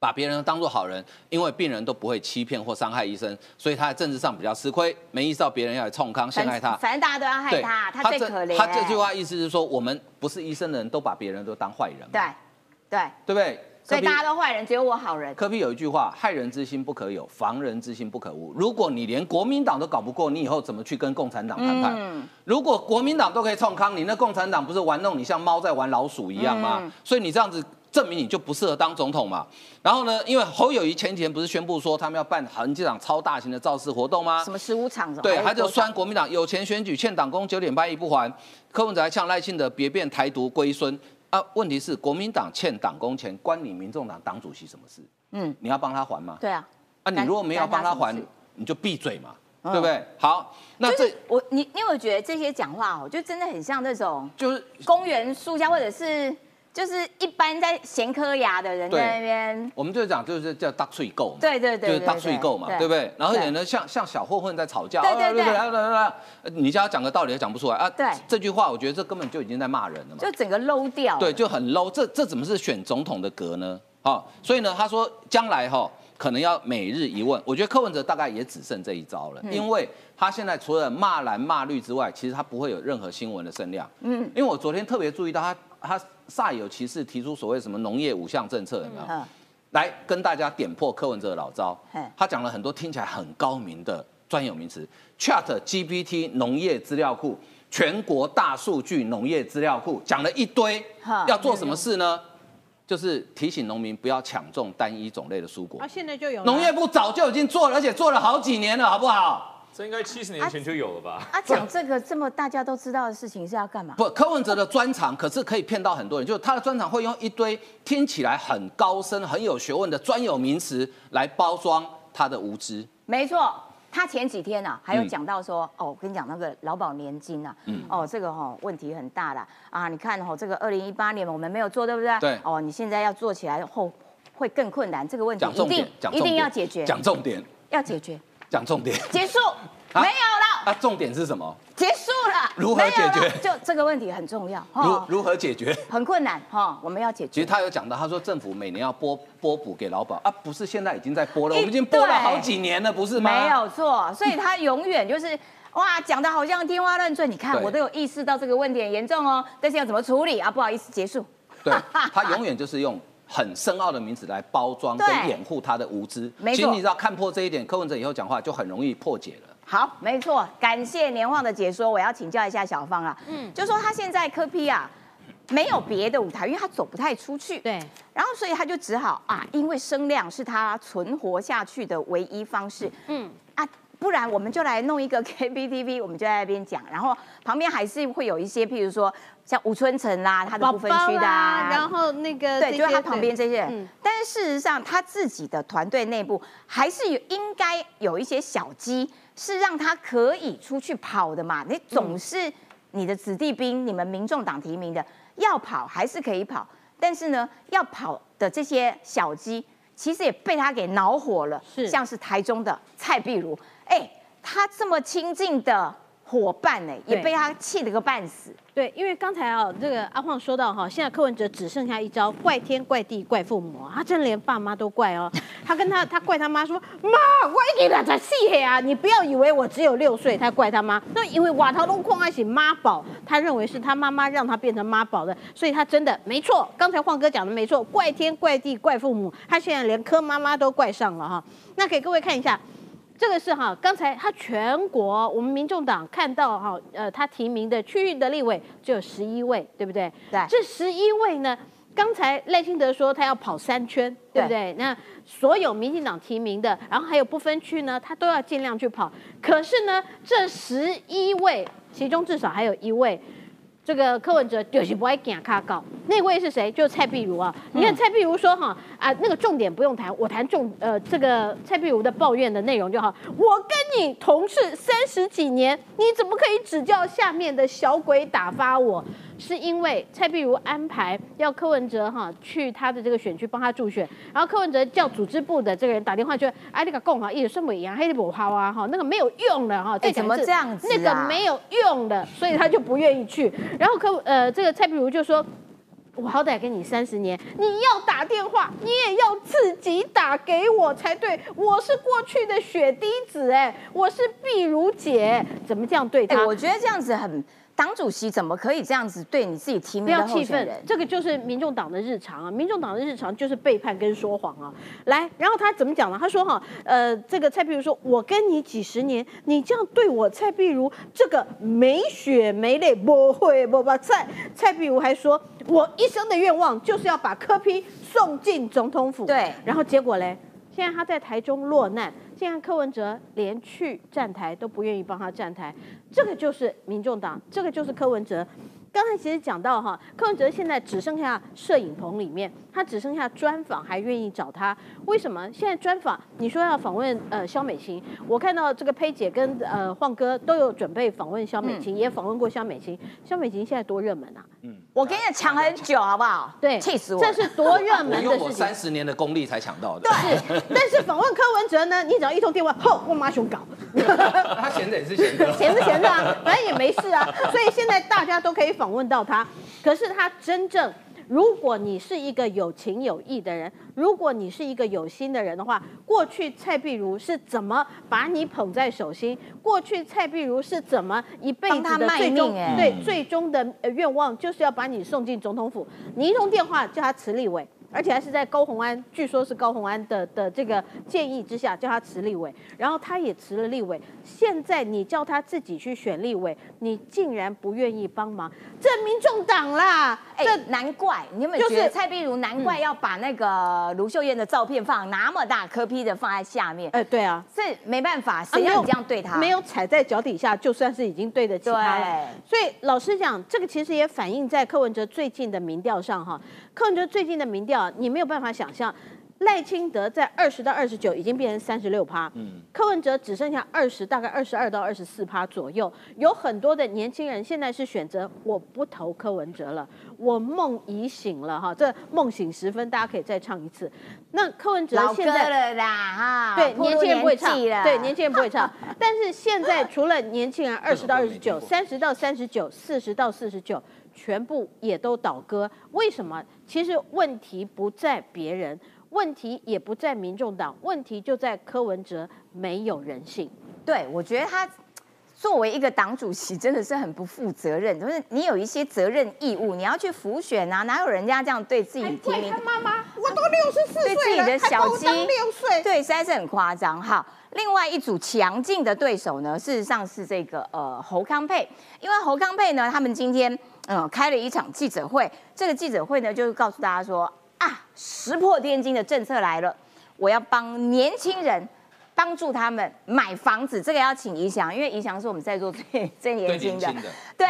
Speaker 2: 把别人当做好人，因为病人都不会欺骗或伤害医生，所以他在政治上比较吃亏，没意识到别人要来冲康陷害他。
Speaker 1: 反正大家都要害他，他最可怜。
Speaker 2: 他这句话意思是说，我们不是医生的人都把别人都当坏人，
Speaker 1: 对对，
Speaker 2: 对不对？
Speaker 1: 所以大家都坏人，只有我好人。
Speaker 2: 科比有一句话：“害人之心不可有，防人之心不可无。”如果你连国民党都搞不过，你以后怎么去跟共产党谈判？
Speaker 1: 嗯
Speaker 2: 如果国民党都可以冲康，你那共产党不是玩弄你像猫在玩老鼠一样吗？
Speaker 1: 嗯
Speaker 2: 所以你这样子证明你就不适合当总统嘛。然后呢，因为侯友谊前几天不是宣布说他们要办很几场超大型的造势活动吗
Speaker 1: 什？么十五场？
Speaker 2: 对，他就酸国民党有钱选举欠党工九点八亿不还，柯文哲还呛赖清德别变台独龟孙啊。问题是国民党欠党工钱，关你民众党党主席什么事？
Speaker 1: 嗯，
Speaker 2: 你要帮他还吗？
Speaker 1: 对啊。
Speaker 2: 啊，你如果没有帮他还你就闭嘴嘛，
Speaker 1: 嗯
Speaker 2: 对不对？好，那这
Speaker 1: 就是我你你有没有觉得这些讲话哦，就真的很像那种
Speaker 2: 就是
Speaker 1: 公园塑胶，或者是就是一般在闲科牙的人在那边，
Speaker 2: 我们就讲就是叫大税购嘛。
Speaker 1: 对对对，
Speaker 2: 就是大税购嘛，对不对？然后
Speaker 1: 对
Speaker 2: 也呢，像像小混混在吵架，
Speaker 1: 对对对
Speaker 2: 啊对对对你叫他讲个道理，他讲不出来啊。
Speaker 1: 对
Speaker 2: 这句话我觉得这根本就已经在骂人了嘛。
Speaker 1: 就整个 low 掉了。
Speaker 2: 对，就很 low。这这怎么是选总统的格呢？好、所以呢，他说将来哈、可能要每日一问。我觉得柯文哲大概也只剩这一招了，因为他现在除了骂蓝骂绿之外，其实他不会有任何新闻的声量。嗯，因为我昨天特别注意到他，他煞有其事提出所谓什么农业五项政策，有没有？
Speaker 1: 嗯，
Speaker 2: 来跟大家点破柯文哲的老招。他讲了很多听起来很高明的专有名词，Chat GPT 农业资料库、全国大数据农业资料库，讲了一堆，要做什么事呢？就是提醒农民不要抢种单一种类的蔬果
Speaker 4: 啊，。现在就有
Speaker 2: 农业部早就已经做了，而且做了好几年了，好不好？
Speaker 3: 这应该七十年前就有了吧？
Speaker 1: 啊，讲这个这么大家都知道的事情是要干嘛？
Speaker 2: 不，柯文哲的专长可是可以骗到很多人，就是他的专长会用一堆听起来很高深、很有学问的专有名词来包装他的无知。
Speaker 1: 没错，他前几天呢、还有
Speaker 2: 嗯
Speaker 1: 讲到说，哦，我跟你讲那个劳保年金啊，
Speaker 2: 嗯
Speaker 1: 哦，这个哈、问题很大啦啊，你看哦，这个二零一八年我们没有做，对不对？
Speaker 2: 对
Speaker 1: 哦，你现在要做起来后会更困难，这个问题一定
Speaker 2: 讲重点，讲
Speaker 1: 一定，要解决，
Speaker 2: 讲重点，
Speaker 1: 要解决，
Speaker 2: 讲重点。
Speaker 1: 结束，[laughs]
Speaker 2: 啊
Speaker 1: 没有了，
Speaker 2: 啊，重点是什么？
Speaker 1: 结束了，
Speaker 2: 如何解决
Speaker 1: 就这个问题很重要
Speaker 2: 如，如何解决？
Speaker 1: 很困难哈，我们要解决。
Speaker 2: 其实他有讲到，他说政府每年要拨拨补给劳保啊，不是现在已经在拨了，我们已经拨了好几年了，不是吗？
Speaker 1: 没有错，所以他永远就是哇，讲的好像天花乱坠。你看，我都有意识到这个问题很严重哦，但是要怎么处理啊？不好意思，结束。
Speaker 2: 对，他永远就是用很深奥的名词来包装跟掩护他的无知。
Speaker 1: 没错。
Speaker 2: 其实你知道看破这一点，柯文哲以后讲话就很容易破解了。
Speaker 1: 好，没错，感谢年晃的解说。我要请教一下小芳啊，嗯，就说他现在科批啊没有别的舞台，因为他走不太出去，
Speaker 4: 对，
Speaker 1: 然后所以他就只好啊，因为声量是他存活下去的唯一方式，
Speaker 4: 嗯，
Speaker 1: 啊，不然我们就来弄一个 KBTV，我们就在那边讲，然后旁边还是会有一些，譬如说像吴春成啦，他的不分
Speaker 4: 宝
Speaker 1: 区的、
Speaker 4: 啦，然后那个
Speaker 1: 对，就是他旁边这些人。
Speaker 4: 嗯
Speaker 1: 但是事实上，他自己的团队内部还是有应该有一些小鸡，是让他可以出去跑的嘛。你总是你的子弟兵，你们民众党提名的，要跑还是可以跑，但是呢，要跑的这些小鸡，其实也被他给恼火了。
Speaker 4: 是
Speaker 1: 像是台中的蔡碧如，哎，他这么亲近的伙伴呢，也被他气得个半死。
Speaker 4: 对，因为刚才啊，这个阿晃说到哈，现在柯文哲只剩下一招怪天怪地怪父母啊，他真的连爸妈都怪哦。[laughs] 他跟他他怪他妈说，妈，我已经两才四岁啊，你不要以为我只有六岁，他怪他妈。那因为瓦陶龙矿爱起妈宝，他认为是他妈妈让他变成妈宝的，所以他真的没错。刚才晃哥讲的没错，怪天怪地怪父母，他现在连柯妈妈都怪上了哈。那给各位看一下。这个是哈，刚才他全国我们民众党看到哈，呃，他提名的区域的立委只有十一位，对不对？
Speaker 1: 对
Speaker 4: 这十一位呢，刚才赖清德说他要跑三圈，对不对？那所有民进党提名的，然后还有不分区呢，他都要尽量去跑。可是呢，这十一位其中至少还有一位。这个柯文哲就是不爱讲卡告，那位是谁？就是蔡壁如啊。你看蔡壁如说哈啊，那个重点不用谈，我谈重呃这个蔡壁如的抱怨的内容就好。我跟你同事三十几年，你怎么可以指教下面的小鬼打发我？是因为蔡碧如安排要柯文哲哈去他的这个选区帮他助选，然后柯文哲叫组织部的这个人打电话就哎那个共好一直算不一样，黑的不好啊哈，那个没有用的哈，
Speaker 1: 哎怎么这样子啊
Speaker 4: 那个没有用的，所以他就不愿意去。然后柯呃这个蔡碧如就说。我好歹跟你三十年，你要打电话，你也要自己打给我才对。我是过去的血滴子，哎，我是碧如姐，怎么这样对
Speaker 1: 哎、
Speaker 4: 他？
Speaker 1: 我觉得这样子很，党主席怎么可以这样子对你自己提
Speaker 4: 不
Speaker 1: 名的候
Speaker 4: 要气愤
Speaker 1: 选人，？
Speaker 4: 这个就是民众党的日常啊！民众党的日常就是背叛跟说谎啊！来，然后他怎么讲呢？他说哈，呃，这个蔡壁如说，我跟你几十年，你这样对我，蔡壁如这个没血没泪，不会不把蔡蔡壁如还说，我一生的愿望就是要把柯批送进总统府。
Speaker 1: 对
Speaker 4: 然后结果嘞，现在他在台中落难，现在柯文哲连去站台都不愿意帮他站台，这个就是民众党，这个就是柯文哲。刚才其实讲到哈，柯文哲现在只剩下摄影棚里面，他只剩下专访还愿意找他，为什么？现在专访你说要访问呃肖美琴，我看到这个佩姐跟呃晃哥都有准备访问肖美琴，也访问过肖美琴。肖美琴现在多热门啊！
Speaker 1: 嗯我跟你讲，抢很久，好不好？
Speaker 4: 对，
Speaker 1: 气死我了！
Speaker 4: 这是多热门的事情
Speaker 2: 用我三。十年的功力才抢到的。
Speaker 4: 对，但是访问柯文哲呢，你只要一通电话，吼，我马熊搞，[laughs]
Speaker 2: 他闲着也是闲着。[laughs]
Speaker 4: 闲着闲着啊，反正也没事啊，所以现在大家都可以访问到他。可是他真正，如果你是一个有情有义的人，如果你是一个有心的人的话，过去蔡碧如是怎么把你捧在手心？过去蔡碧如是怎么一辈子
Speaker 1: 卖
Speaker 4: 的最终对最终的呃愿望，就是要把你送进总统府。你一通电话叫他辞立委。而且还是在高虹安，据说是高虹安的的这个建议之下，叫他辞立委，然后他也辞了立委。现在你叫他自己去选立委，你竟然不愿意帮忙，这民众党啦，
Speaker 1: 哎、
Speaker 4: 这
Speaker 1: 难怪你有没有
Speaker 4: 就是
Speaker 1: 觉得蔡碧如难怪要把那个卢秀燕的照片放那么大颗批的放在下面？
Speaker 4: 哎、对啊，
Speaker 1: 这没办法，谁让你这样对他？
Speaker 4: 没有踩在脚底下，就算是已经对得起他了。所以老实讲，这个其实也反映在柯文哲最近的民调上哈。柯文哲最近的民调，你没有办法想象，赖清德在二十到二十九已经变成三十六趴，嗯，柯文哲只剩下二十，大概二十二到二十四趴左右。有很多的年轻人现在是选择我不投柯文哲了，我梦已醒了哈。这梦醒时分，大家可以再唱一次。那柯文哲
Speaker 1: 老歌
Speaker 4: 现在
Speaker 1: 了啦哈，
Speaker 4: 对，年轻人不会唱，对，年轻人不会唱。但是现在除了年轻人二十到二十九、三十到三十九、四十到四十九，全部也都倒戈。为什么？其实问题不在别人，问题也不在民众党，问题就在柯文哲没有人性。
Speaker 1: 对，我觉得他作为一个党主席，真的是很不负责任。就是你有一些责任义务，你要去辅选啊，哪有人家这样对自己提名？
Speaker 4: 妈妈，我都六十四
Speaker 1: 对自己的小鸡
Speaker 4: 六岁。
Speaker 1: 对，实在是很夸张。好，另外一组强劲的对手呢，事实上是这个呃侯康佩，因为侯康佩呢，他们今天嗯、呃开了一场记者会，这个记者会呢就是告诉大家说啊，石破天惊的政策来了，我要帮年轻人。帮助他们买房子，这个要请怡翔，因为怡翔是我们在座最最 [laughs]
Speaker 2: 最
Speaker 1: 年轻的。
Speaker 2: 年轻的，
Speaker 1: 对，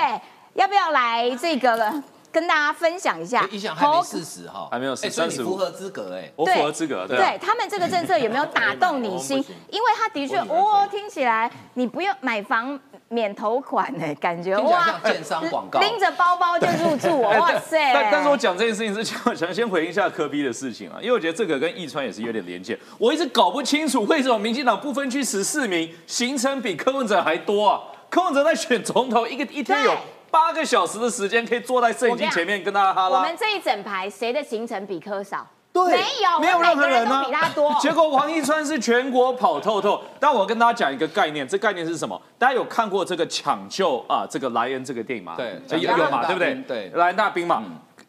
Speaker 1: 要不要来这个跟大家分享一下
Speaker 2: 哎？一想还没
Speaker 1: 侯
Speaker 2: 四十哈，
Speaker 3: 还没有
Speaker 2: 哎所以你符合资格哎。
Speaker 3: 我符合资格，对
Speaker 1: 他们这个政策有没有打动你心？因为他的确，哦，听起来你不用买房免头款呢，感觉
Speaker 2: 听起来像建商广告
Speaker 1: 拎着包包就入住哦，[laughs] 哇塞！
Speaker 3: 但但是我讲这件事情之前，我想先回应一下科比的事情啊，因为我觉得这个跟易川也是有点连结。我一直搞不清楚为什么民进党不分区十四名，行程比柯文哲还多啊？柯文哲在选总统，一个一天有
Speaker 1: 对
Speaker 3: 八个小时的时间可以坐在摄影机前面跟大家哈拉
Speaker 1: 我们。这一整排谁的行程比科少？
Speaker 3: 对
Speaker 1: 没有，
Speaker 3: 没有任何人啊
Speaker 1: 比他多。[laughs]
Speaker 3: 结果王一川是全国跑透透，但我跟大家讲一个概念，这概念是什么？大家有看过这个抢救啊，这个莱恩这个电影吗？
Speaker 2: 对
Speaker 3: 有有嘛，对不对？
Speaker 2: 对
Speaker 3: 莱恩大兵嘛。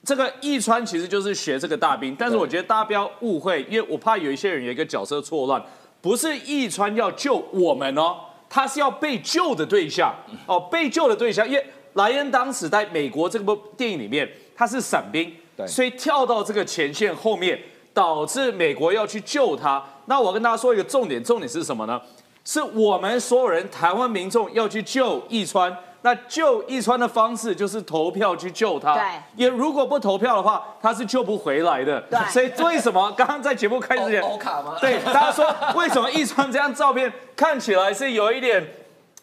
Speaker 3: 这个易川其实就是学这个大兵，但是我觉得大家不要误会，因为我怕有一些人有一个角色错乱，不是易川要救我们哦，他是要被救的对象哦，被救的对象，因为莱恩当时在美国这部电影里面他是伞兵，
Speaker 2: 对
Speaker 3: 所以跳到这个前线后面，导致美国要去救他。那我跟大家说一个重点，重点是什么呢？是我们所有人台湾民众要去救易川，那救易川的方式就是投票去救他。
Speaker 1: 对
Speaker 3: 也如果不投票的话，他是救不回来的。
Speaker 1: 对
Speaker 3: 所以为什么刚刚在节目开始之前，
Speaker 2: 欧卡吗？
Speaker 3: 对大家说为什么易川这张照片看起来是有一点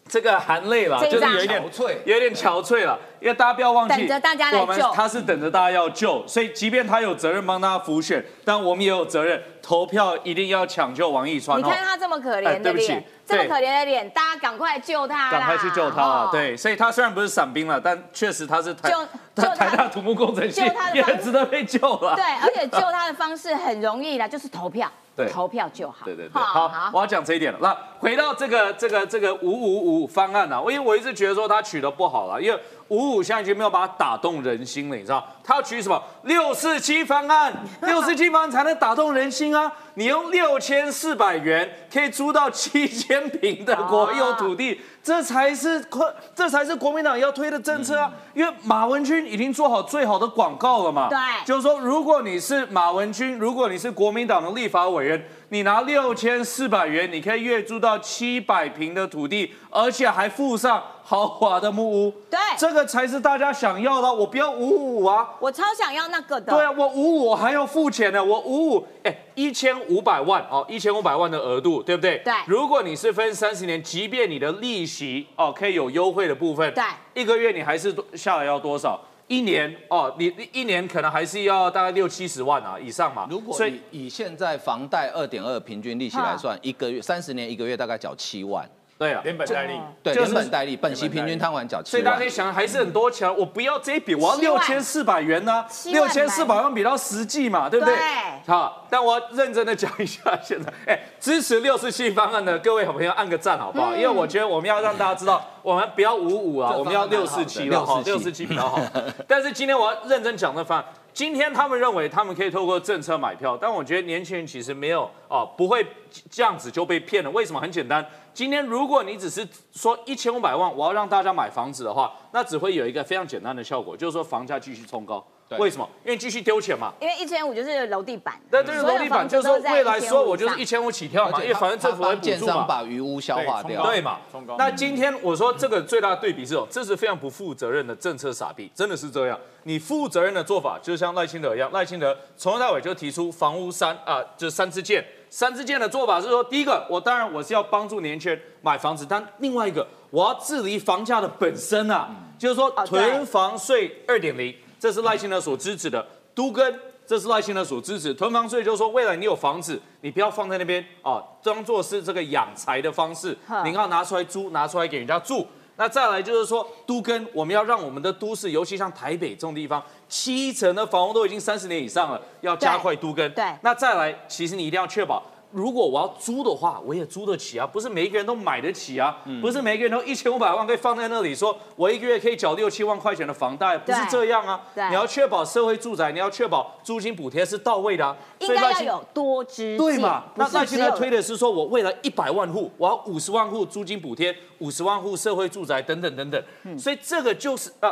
Speaker 3: 这个含泪了，就是有一点
Speaker 2: 憔悴。
Speaker 3: 有一点憔悴了。因为大家不要忘记，
Speaker 1: 等着大家来
Speaker 3: 我们
Speaker 1: 救。
Speaker 3: 他是等着大家要救，所以即便他有责任帮大家辅选，但我们也有责任投票，一定要抢救王一川。
Speaker 1: 你
Speaker 3: 哦
Speaker 1: 看他这么可
Speaker 3: 哎
Speaker 1: 怜的
Speaker 3: 对不起
Speaker 1: 脸，这么可怜的脸，大家赶快救他啦。
Speaker 3: 赶快去救他对，所以他虽然不是伞兵了，但确实他是台 [laughs]
Speaker 1: 救
Speaker 3: 他台大土木工程系
Speaker 1: 救他的
Speaker 3: 也
Speaker 1: 方
Speaker 3: 值得被救了。
Speaker 1: 对，而且救他的方式很容易啦，就是投票，
Speaker 3: 对
Speaker 1: 投票就好。
Speaker 3: 对对对，好，我要讲这一点了。那回到这个这个这个五五五方案啊，因为我一直觉得说他取得不好了，因为五五现在已经没有办法打动人心了，你知道？他要取什么六四七方案，[laughs] 六四七方案才能打动人心啊！你用六千四百元可以租到七千平的国有土地，这才是国这才是国民党要推的政策啊！因为马文君已经做好最好的广告了嘛，
Speaker 1: 对
Speaker 3: 就是说，如果你是马文君，如果你是国民党的立法委员，你拿六千四百元，你可以月租到七百平的土地，而且还附上豪华的木屋。
Speaker 1: 对
Speaker 3: 这个才是大家想要的。我不要五五啊，
Speaker 1: 我超想要那个的。
Speaker 3: 对啊，我五五我还要付钱呢，我五五哎一千五百万哦，一千五百万的额度，对不对？
Speaker 1: 对
Speaker 3: 如果你是分三十年，即便你的利息哦可以有优惠的部分，
Speaker 1: 对
Speaker 3: 一个月你还是多下来要多少？一年哦，你你一年可能还是要大概六七十万啊以上嘛。
Speaker 2: 如果
Speaker 3: 所以
Speaker 2: 以以现在房贷二点二平均利息来算，一个月三十年一个月大概缴七万，
Speaker 3: 对啊，
Speaker 6: 连本带利，
Speaker 2: 对，
Speaker 3: 就是
Speaker 2: 连本带利，本息平均摊完缴七
Speaker 3: 所以大家可以。想，还是很多钱。我不要这一笔，我要六千四百元呢、
Speaker 1: 七
Speaker 3: 六千四百万比较实际嘛，对不对？
Speaker 1: 对
Speaker 3: 好，但我要认真的讲一下，现在，[laughs] 哎，支持六四七方案的各位好朋友按个赞好不好？因为我觉得我们要让大家知道，我们不要五五啊，我们要六四七了哈，六四七比较好。[laughs] 但是今天我要认真讲这方案。今天他们认为他们可以透过政策买票，但我觉得年轻人其实没有哦，不会这样子就被骗了。为什么？很简单，今天如果你只是说一千五百万，我要让大家买房子的话，那只会有一个非常简单的效果，就是说房价继续冲高。
Speaker 2: 对
Speaker 3: 为什么？因为继续丢钱嘛。
Speaker 1: 因为一千五就是楼地板，
Speaker 3: 那这是楼地板，就是说未来说我就是一千五起跳嘛，因为反正政府会补助嘛。
Speaker 2: 把余屋消化掉。
Speaker 6: 对
Speaker 3: 嘛
Speaker 6: 冲高？
Speaker 3: 那今天我说这个最大的对比是哦，这是非常不负责任的政策傻逼，真的是这样。你负责任的做法，就像赖清德一样，赖清德从头到尾就提出房屋三啊，就是三支箭。三支箭的做法是说，第一个，我当然我是要帮助年轻人买房子，但另外一个，我要治理房价的本身啊，就是说囤房税二点零，这是赖清德所支持的。都跟这是赖清德所支持囤房税，就是说未来你有房子，你不要放在那边啊，当做是这个养财的方式，你要拿出来租，拿出来给人家住。那再来就是说，都跟我们要让我们的都市，尤其像台北这种地方，七成的房屋都已经三十年以上了，要加快都跟。
Speaker 1: 对
Speaker 3: 那再来，其实你一定要确保。如果我要租的话，我也租得起啊，不是每一个人都买得起啊，
Speaker 1: 嗯
Speaker 3: 不是每一个人都一千五百万可以放在那里，说我一个月可以缴六七万块钱的房贷，不是这样啊。你要确保社会住宅，你要确保租金补贴是到位的啊。
Speaker 1: 应该
Speaker 3: 所以赖清
Speaker 1: 要有多支
Speaker 3: 对嘛？
Speaker 1: 那
Speaker 3: 那赖清德
Speaker 1: 是只有
Speaker 3: 推的是说，我为了一百万户，我要五十万户租金补贴，五十万户社会住宅等等等等。
Speaker 1: 嗯
Speaker 3: 所以这个就是呃，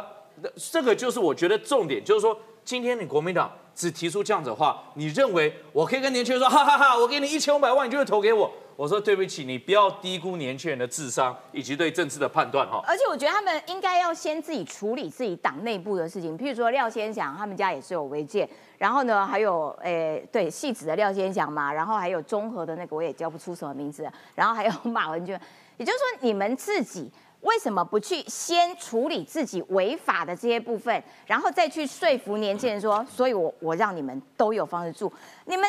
Speaker 3: 这个就是我觉得重点，就是说，今天你国民党只提出这样子的话，你认为我可以跟年轻人说，哈哈哈我给你一千五百万，你就会投给我？我说对不起，你不要低估年轻人的智商以及对政治的判断哈。
Speaker 1: 而且我觉得他们应该要先自己处理自己党内部的事情，譬如说廖先祥他们家也是有违建，然后呢还有诶对戏子的廖先祥嘛，然后还有中和的那个我也叫不出什么名字，然后还有马文君，也就是说你们自己。为什么不去先处理自己违法的这些部分，然后再去说服年轻人说，[laughs] 所以我我让你们都有房子住，你们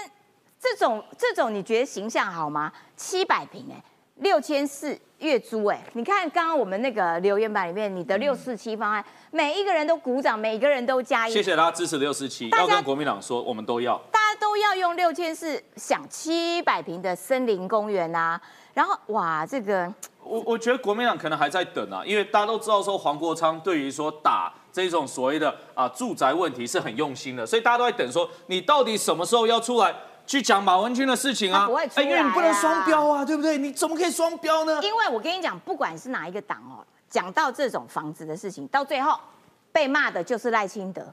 Speaker 1: 这种这种你觉得形象好吗？七百平哎，六千四月租哎，你看刚刚我们那个留言板里面，你的六四七方案，每一个人都鼓掌，每一个人都加一，
Speaker 3: 谢谢大家支持六四七，要跟国民党说，我们都要。
Speaker 1: 大家都要用六千四想七百平的森林公园啊，然后哇，这个
Speaker 3: 我我觉得国民党可能还在等啊，因为大家都知道说黄国昌对于说打这种所谓的啊住宅问题是很用心的，所以大家都在等说你到底什么时候要出来去讲马文君的事情啊？
Speaker 1: 他不会出来啊
Speaker 3: 因为你不能双标啊，对不对？你怎么可以双标呢？
Speaker 1: 因为我跟你讲，不管是哪一个党哦，讲到这种房子的事情，到最后被骂的就是赖清德，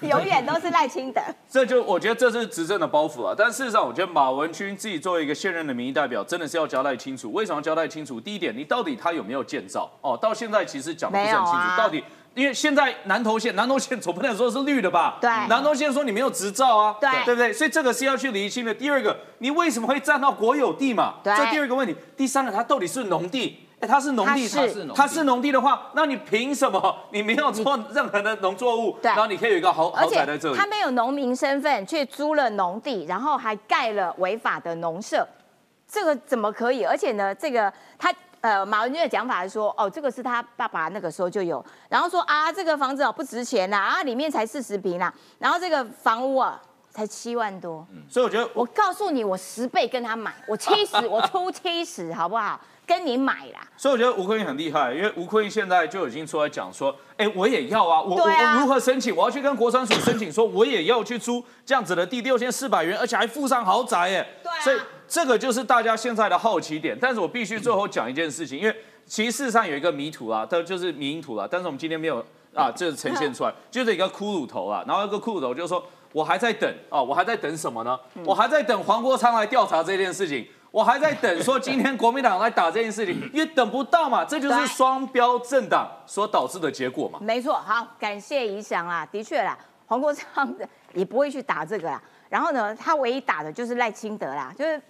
Speaker 1: 永远都是赖清德。
Speaker 3: 这就我觉得这是执政的包袱啊。但事实上，我觉得马文君自己作为一个现任的民意代表，真的是要交代清楚。为什么要交代清楚？第一点，你到底他有没有建造？哦，到现在其实讲的不是很清楚。
Speaker 1: 啊
Speaker 3: 到底因为现在南投县，南投县总不能说是绿的吧？
Speaker 1: 对
Speaker 3: 南投县说你没有执照啊，
Speaker 1: 对
Speaker 3: 对不对？所以这个是要去厘清的。第二个，你为什么会占到国有地嘛？
Speaker 1: 对
Speaker 3: 这第二个问题。第三个，它到底是农地？哎，它是农地，
Speaker 1: 它是
Speaker 2: 农地。
Speaker 3: 它是农地的话，那你凭什么？你没有做任何的农作物，然后你可以有一个豪
Speaker 1: 而
Speaker 3: 豪宅在这里？
Speaker 1: 且他没有农民身份，却租了农地，然后还盖了违法的农舍，这个怎么可以？而且呢，这个他呃马文君的讲法是说，哦，这个是他爸爸那个时候就有，然后说啊，这个房子哦不值钱呐，啊里面才四十平啦，然后这个房屋啊才七万多，嗯。
Speaker 3: 所以我觉得
Speaker 1: 我告诉你，我十倍跟他买，我七十，我出七十，好不好？跟你买啦。
Speaker 3: 所以我觉得吴坤英很厉害，因为吴坤英现在就已经出来讲说，哎，我也要啊，我我
Speaker 1: 对啊
Speaker 3: 我如何申请？我要去跟国产署申请，说我也要去租这样子的地，六千四百元，而且还附上豪宅，耶，
Speaker 1: 对啊
Speaker 3: 所以这个就是大家现在的好奇点。但是我必须最后讲一件事情，因为其实事实上有一个迷途啊，它就是迷因图啦，但是我们今天没有啊，这个呈现出来，[laughs] 就是一个骷髅头啊，然后一个骷髅头就是说我还在等啊，我还在等什么呢？我还在等黄国昌来调查这件事情。我还在等说今天国民党来打这件事情，因为等不到嘛，这就是
Speaker 1: 对
Speaker 3: 双标政党所导致的结果嘛。
Speaker 1: 没错，好，感谢怡翔啦，的确啦，黄国昌的也不会去打这个啦。然后呢，他唯一打的就是赖清德啦，就是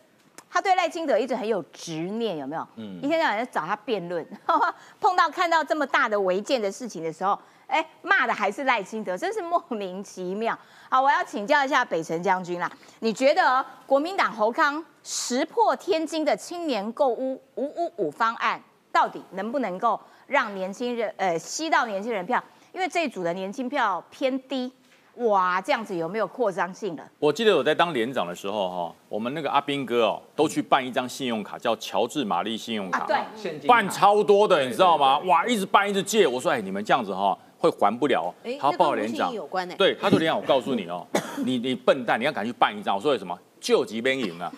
Speaker 1: 他对赖清德一直很有执念，有没有？嗯，一天到晚在找他辩论，[laughs] 碰到看到这么大的违建的事情的时候，哎，骂的还是赖清德，真是莫名其妙。好，我要请教一下北辰将军啦，你觉得国民党侯康石破天惊的青年购屋五五五方案，到底能不能够让年轻人呃吸到年轻人票？因为这一组的年轻票偏低，哇，这样子有没有扩张性了？
Speaker 6: 我记得我在当连长的时候，哈，我们那个阿兵哥哦，都去办一张信用卡，叫乔治玛丽信用卡，
Speaker 1: 啊对
Speaker 6: 办超多的，你知道吗？哇，一直办一直借。我说，哎，你们这样子哈，会还不了。
Speaker 4: 哎
Speaker 6: 他报
Speaker 4: 那跟吴信
Speaker 6: 连长对，他说连长，我告诉你哦，[laughs] 你你笨蛋，你要赶去办一张。我说有什么？救急边赢啊，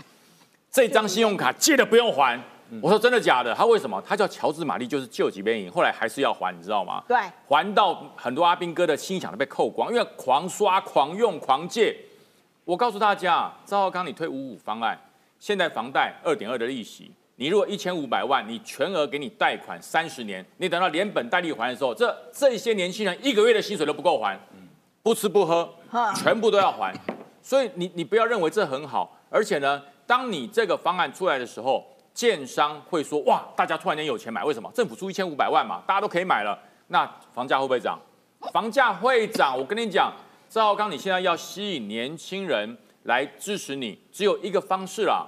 Speaker 6: 这张信用卡借的不用还。我说真的假的？他为什么？他叫乔治玛丽，就是救急边赢，后来还是要还，你知道吗？
Speaker 1: 对，
Speaker 6: 还到很多阿兵哥的心想都被扣光，因为狂刷、狂用、狂借。我告诉大家，赵浩康，你推五五方案，现在房贷二点二的利息，你如果一千五百万，你全额给你贷款三十年，你等到连本带利还的时候，这这些年轻人一个月的薪水都不够还，不吃不喝，全部都要还。所以你你不要认为这很好，而且呢，当你这个方案出来的时候，建商会说哇，大家突然间有钱买，为什么？政府出一千五百万嘛，大家都可以买了，那房价会不会涨？房价会涨。我跟你讲，赵浩刚，你现在要吸引年轻人来支持你，只有一个方式啦，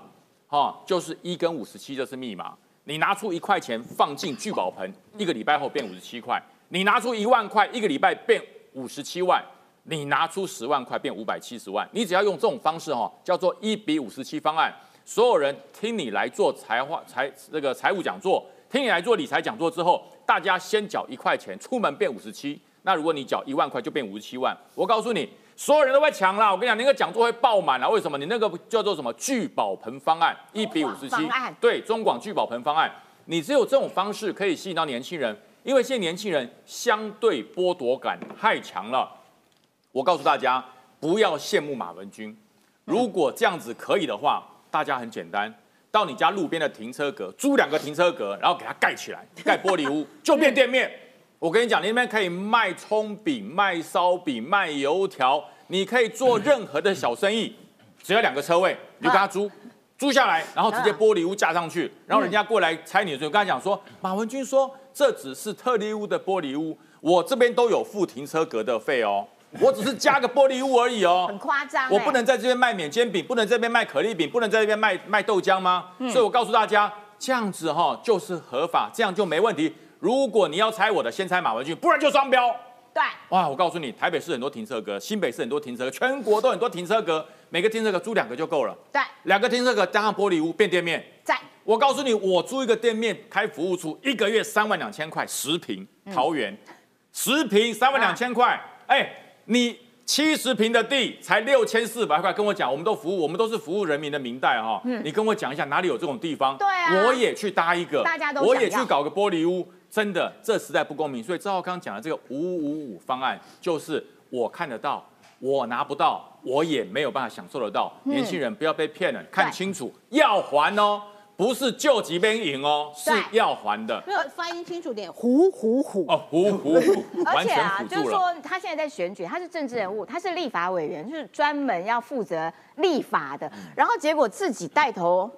Speaker 6: 哈、就是一跟五十七，这是密码。你拿出一块钱放进聚宝盆，一个礼拜后变五十七块；你拿出一万块，一个礼拜变五十七万；你拿出十万块，变五百七十万。你只要用这种方式哈、叫做一比五十七方案，所有人听你来做财话财这个财务讲座，听你来做理财讲座之后，大家先缴一块钱，出门变五十七。那如果你缴一万块，就变五十七万。我告诉你，所有人都会抢啦！我跟你讲，那个讲座会爆满啦。为什么？你那个叫做什么聚宝盆方案，一比五十七对，中广聚宝盆方案，你只有这种方式可以吸引到年轻人，因为现在年轻人相对剥夺感太强了。我告诉大家，不要羡慕马文君。如果这样子可以的话，大家很简单，到你家路边的停车格租两个停车格，然后给它盖起来，盖玻璃屋，就变店面。我跟你讲，你那边可以卖葱饼、卖烧饼、卖油条，你可以做任何的小生意，只要两个车位，你就跟他租。租下来，然后直接玻璃屋架上去，然后人家过来拆你的时候，跟他讲说，马文君说这只是特例屋的玻璃屋，我这边都有付停车格的费哦，我只是加个玻璃屋而已哦，
Speaker 1: 很夸张、
Speaker 6: 我不
Speaker 1: 哎
Speaker 6: 能在这边卖免煎饼，不能在这边卖可丽饼，不能在这边卖卖豆浆吗？
Speaker 1: 嗯
Speaker 6: 所以我告诉大家，这样子哈、就是合法，这样就没问题。如果你要猜我的，先猜马文君，不然就双标。
Speaker 1: 对，
Speaker 6: 哇，我告诉你，台北市很多停车格，新北市很多停车格，全国都很多停车格，每个停车格租两个就够了。
Speaker 1: 对，
Speaker 6: 两个停车格加上玻璃屋变店面。
Speaker 1: 在
Speaker 6: 我告诉你，我租一个店面开服务处，一个月三万两千块，十平，桃园，十平三万两千块，哎，你七十平的地才六千四百块，跟我讲，我们都服务，我们都是服务人民的明代哈、你跟我讲一下哪里有这种地方？
Speaker 1: 对啊
Speaker 6: 我也去搭一个，
Speaker 1: 大家都
Speaker 6: 我也去搞个玻璃屋。真的这实在不公平。所以赵浩康讲的这个五五五方案，就是我看得到，我拿不到，我也没有办法享受得到。年轻人不要被骗了，看清楚，要还哦，不是救急边赢哦，是要还的。
Speaker 4: 没有发音清楚点，虎虎虎。
Speaker 6: 哦，虎虎虎，
Speaker 1: 而且啊。就是说他现在在选举，他是政治人物，他是立法委员，就是专门要负责立法的。然后结果自己带头，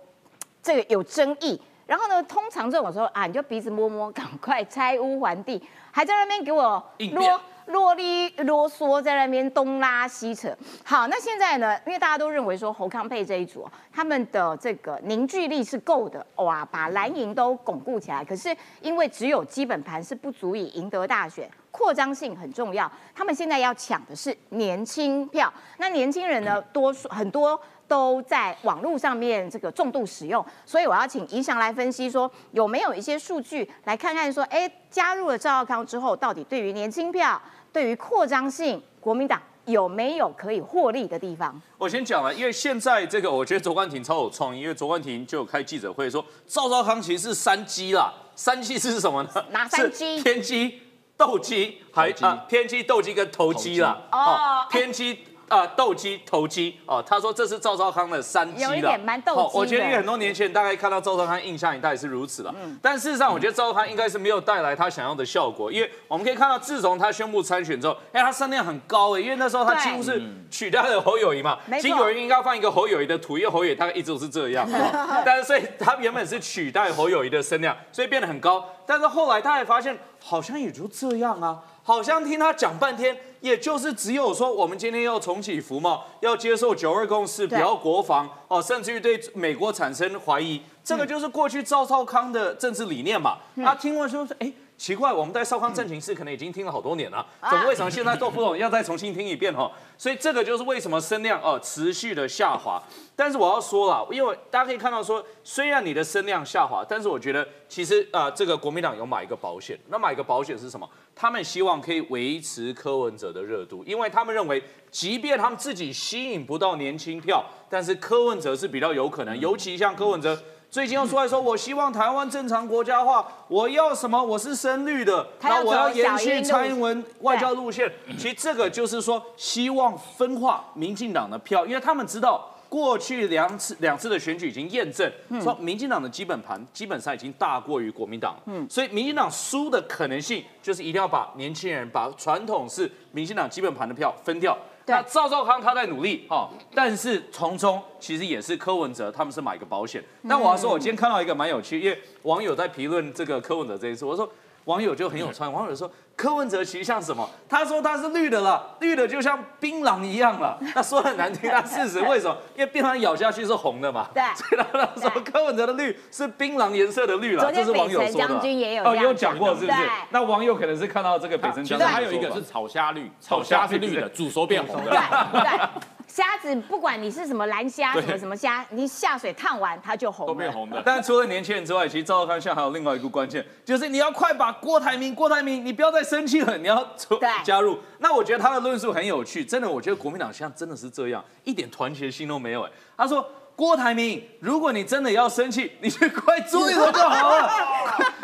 Speaker 1: 这个有争议。然后呢，通常这种时候啊，你就鼻子摸摸，赶快拆屋还地，[laughs] 还在那边给我啰啰哩啰嗦，在那边东拉西扯。好，那现在呢，因为大家都认为说侯康佩这一组，他们的这个凝聚力是够的，哇，把蓝营都巩固起来。可是因为只有基本盘是不足以赢得大选，扩张性很重要。他们现在要抢的是年轻票，那年轻人呢，多数很多。都在网络上面这个重度使用，所以我要请怡翔来分析说有没有一些数据来看看说，哎，加入了赵少康之后，到底对于年轻票、对于扩张性，国民党有没有可以获利的地方？
Speaker 3: 我先讲了，因为现在这个，我觉得卓冠廷超有创意，因为卓冠廷就有开记者会说，赵少康其实是三鸡啦，三鸡是什么呢？
Speaker 1: 拿三鸡
Speaker 3: 是天鸡、斗鸡，还啊偏鸡、斗鸡跟投机啦。
Speaker 1: 哦
Speaker 3: 偏鸡。啊，斗鸡、投机哦，他说这是赵少康的三鸡了，
Speaker 1: 有一点蛮斗鸡
Speaker 3: 哦我觉得因为很多年轻人大概看到赵少康印象也大概是如此了，
Speaker 1: 嗯。
Speaker 3: 但事实上我觉得赵少康应该是没有带来他想要的效果，因为我们可以看到自从他宣布参选之后，哎，他声量很高哎，因为那时候他
Speaker 1: 对
Speaker 3: 几乎是取代了侯友谊嘛，
Speaker 1: 没错。
Speaker 3: 其实有人应该放一个侯友谊的图，因为侯友谊大概一直都是这样，哦 [laughs] 但是所以他原本是取代侯友谊的声量，所以变得很高。但是后来他也发现，好像也就这样啊，好像听他讲半天，也就是只有说我们今天要重启服贸，要接受九二共识，不
Speaker 1: 对
Speaker 3: 要国防哦，甚至于对美国产生怀疑，这个就是过去赵少康的政治理念嘛。他听完说，哎。奇怪，我们在少康政情室可能已经听了好多年了，怎么为什么现在都不懂，要再重新听一遍哦？[laughs] 所以这个就是为什么声量哦持续的下滑。但是我要说了，因为大家可以看到说，虽然你的声量下滑，但是我觉得其实啊、呃这个国民党有买一个保险。那买一个保险是什么？他们希望可以维持柯文哲的热度，因为他们认为，即便他们自己吸引不到年轻票，但是柯文哲是比较有可能，尤其像柯文哲。最近又出来说，我希望台湾正常国家化，我要什么？我是深绿的，那我要延续蔡英文外交路线。其实这个就是说，希望分化民进党的票，因为他们知道过去两次两次的选举已经验证，说民进党的基本盘基本上已经大过于国民党了。所以民进党输的可能性，就是一定要把年轻人、把传统是民进党基本盘的票分掉。
Speaker 1: 对
Speaker 3: 那赵少康他在努力哈、但是从中其实也是柯文哲他们是买个保险。但我要说，我今天看到一个蛮有趣，因为网友在评论这个柯文哲这一次，我说网友就很有创意，网友说柯文哲其实像什么？他说他是绿的了，绿的就像槟榔一样了。[laughs] 那说得很难听，但事实为什么？因为槟榔咬下去是红的嘛。
Speaker 1: 对 [laughs]
Speaker 3: 所以他说柯文哲的绿是槟榔颜色的绿了，这是网友说的。
Speaker 1: 将军也有这
Speaker 3: 哦，有讲过是不是？那网友可能是看到这个北辰
Speaker 6: 其
Speaker 3: 将军，
Speaker 6: 实还有一个是炒虾绿，炒虾是绿的，煮熟变红的。
Speaker 1: 对，虾子不管你是什么蓝虾，什么什么虾，你下水烫完它就红了。
Speaker 6: 都变红的。
Speaker 3: 但除了年轻人之外，其实赵少康现在还有另外一个关键，就是你要快把郭台铭，郭台铭，你不要再生气了，你要出
Speaker 1: 对
Speaker 3: 加入。那我觉得他的论述很有趣，真的，我觉得国民党现在真的是这样，一点团结心都没有。哎，他说。郭台铭，如果你真的要生气，你去快朱立伦就好了，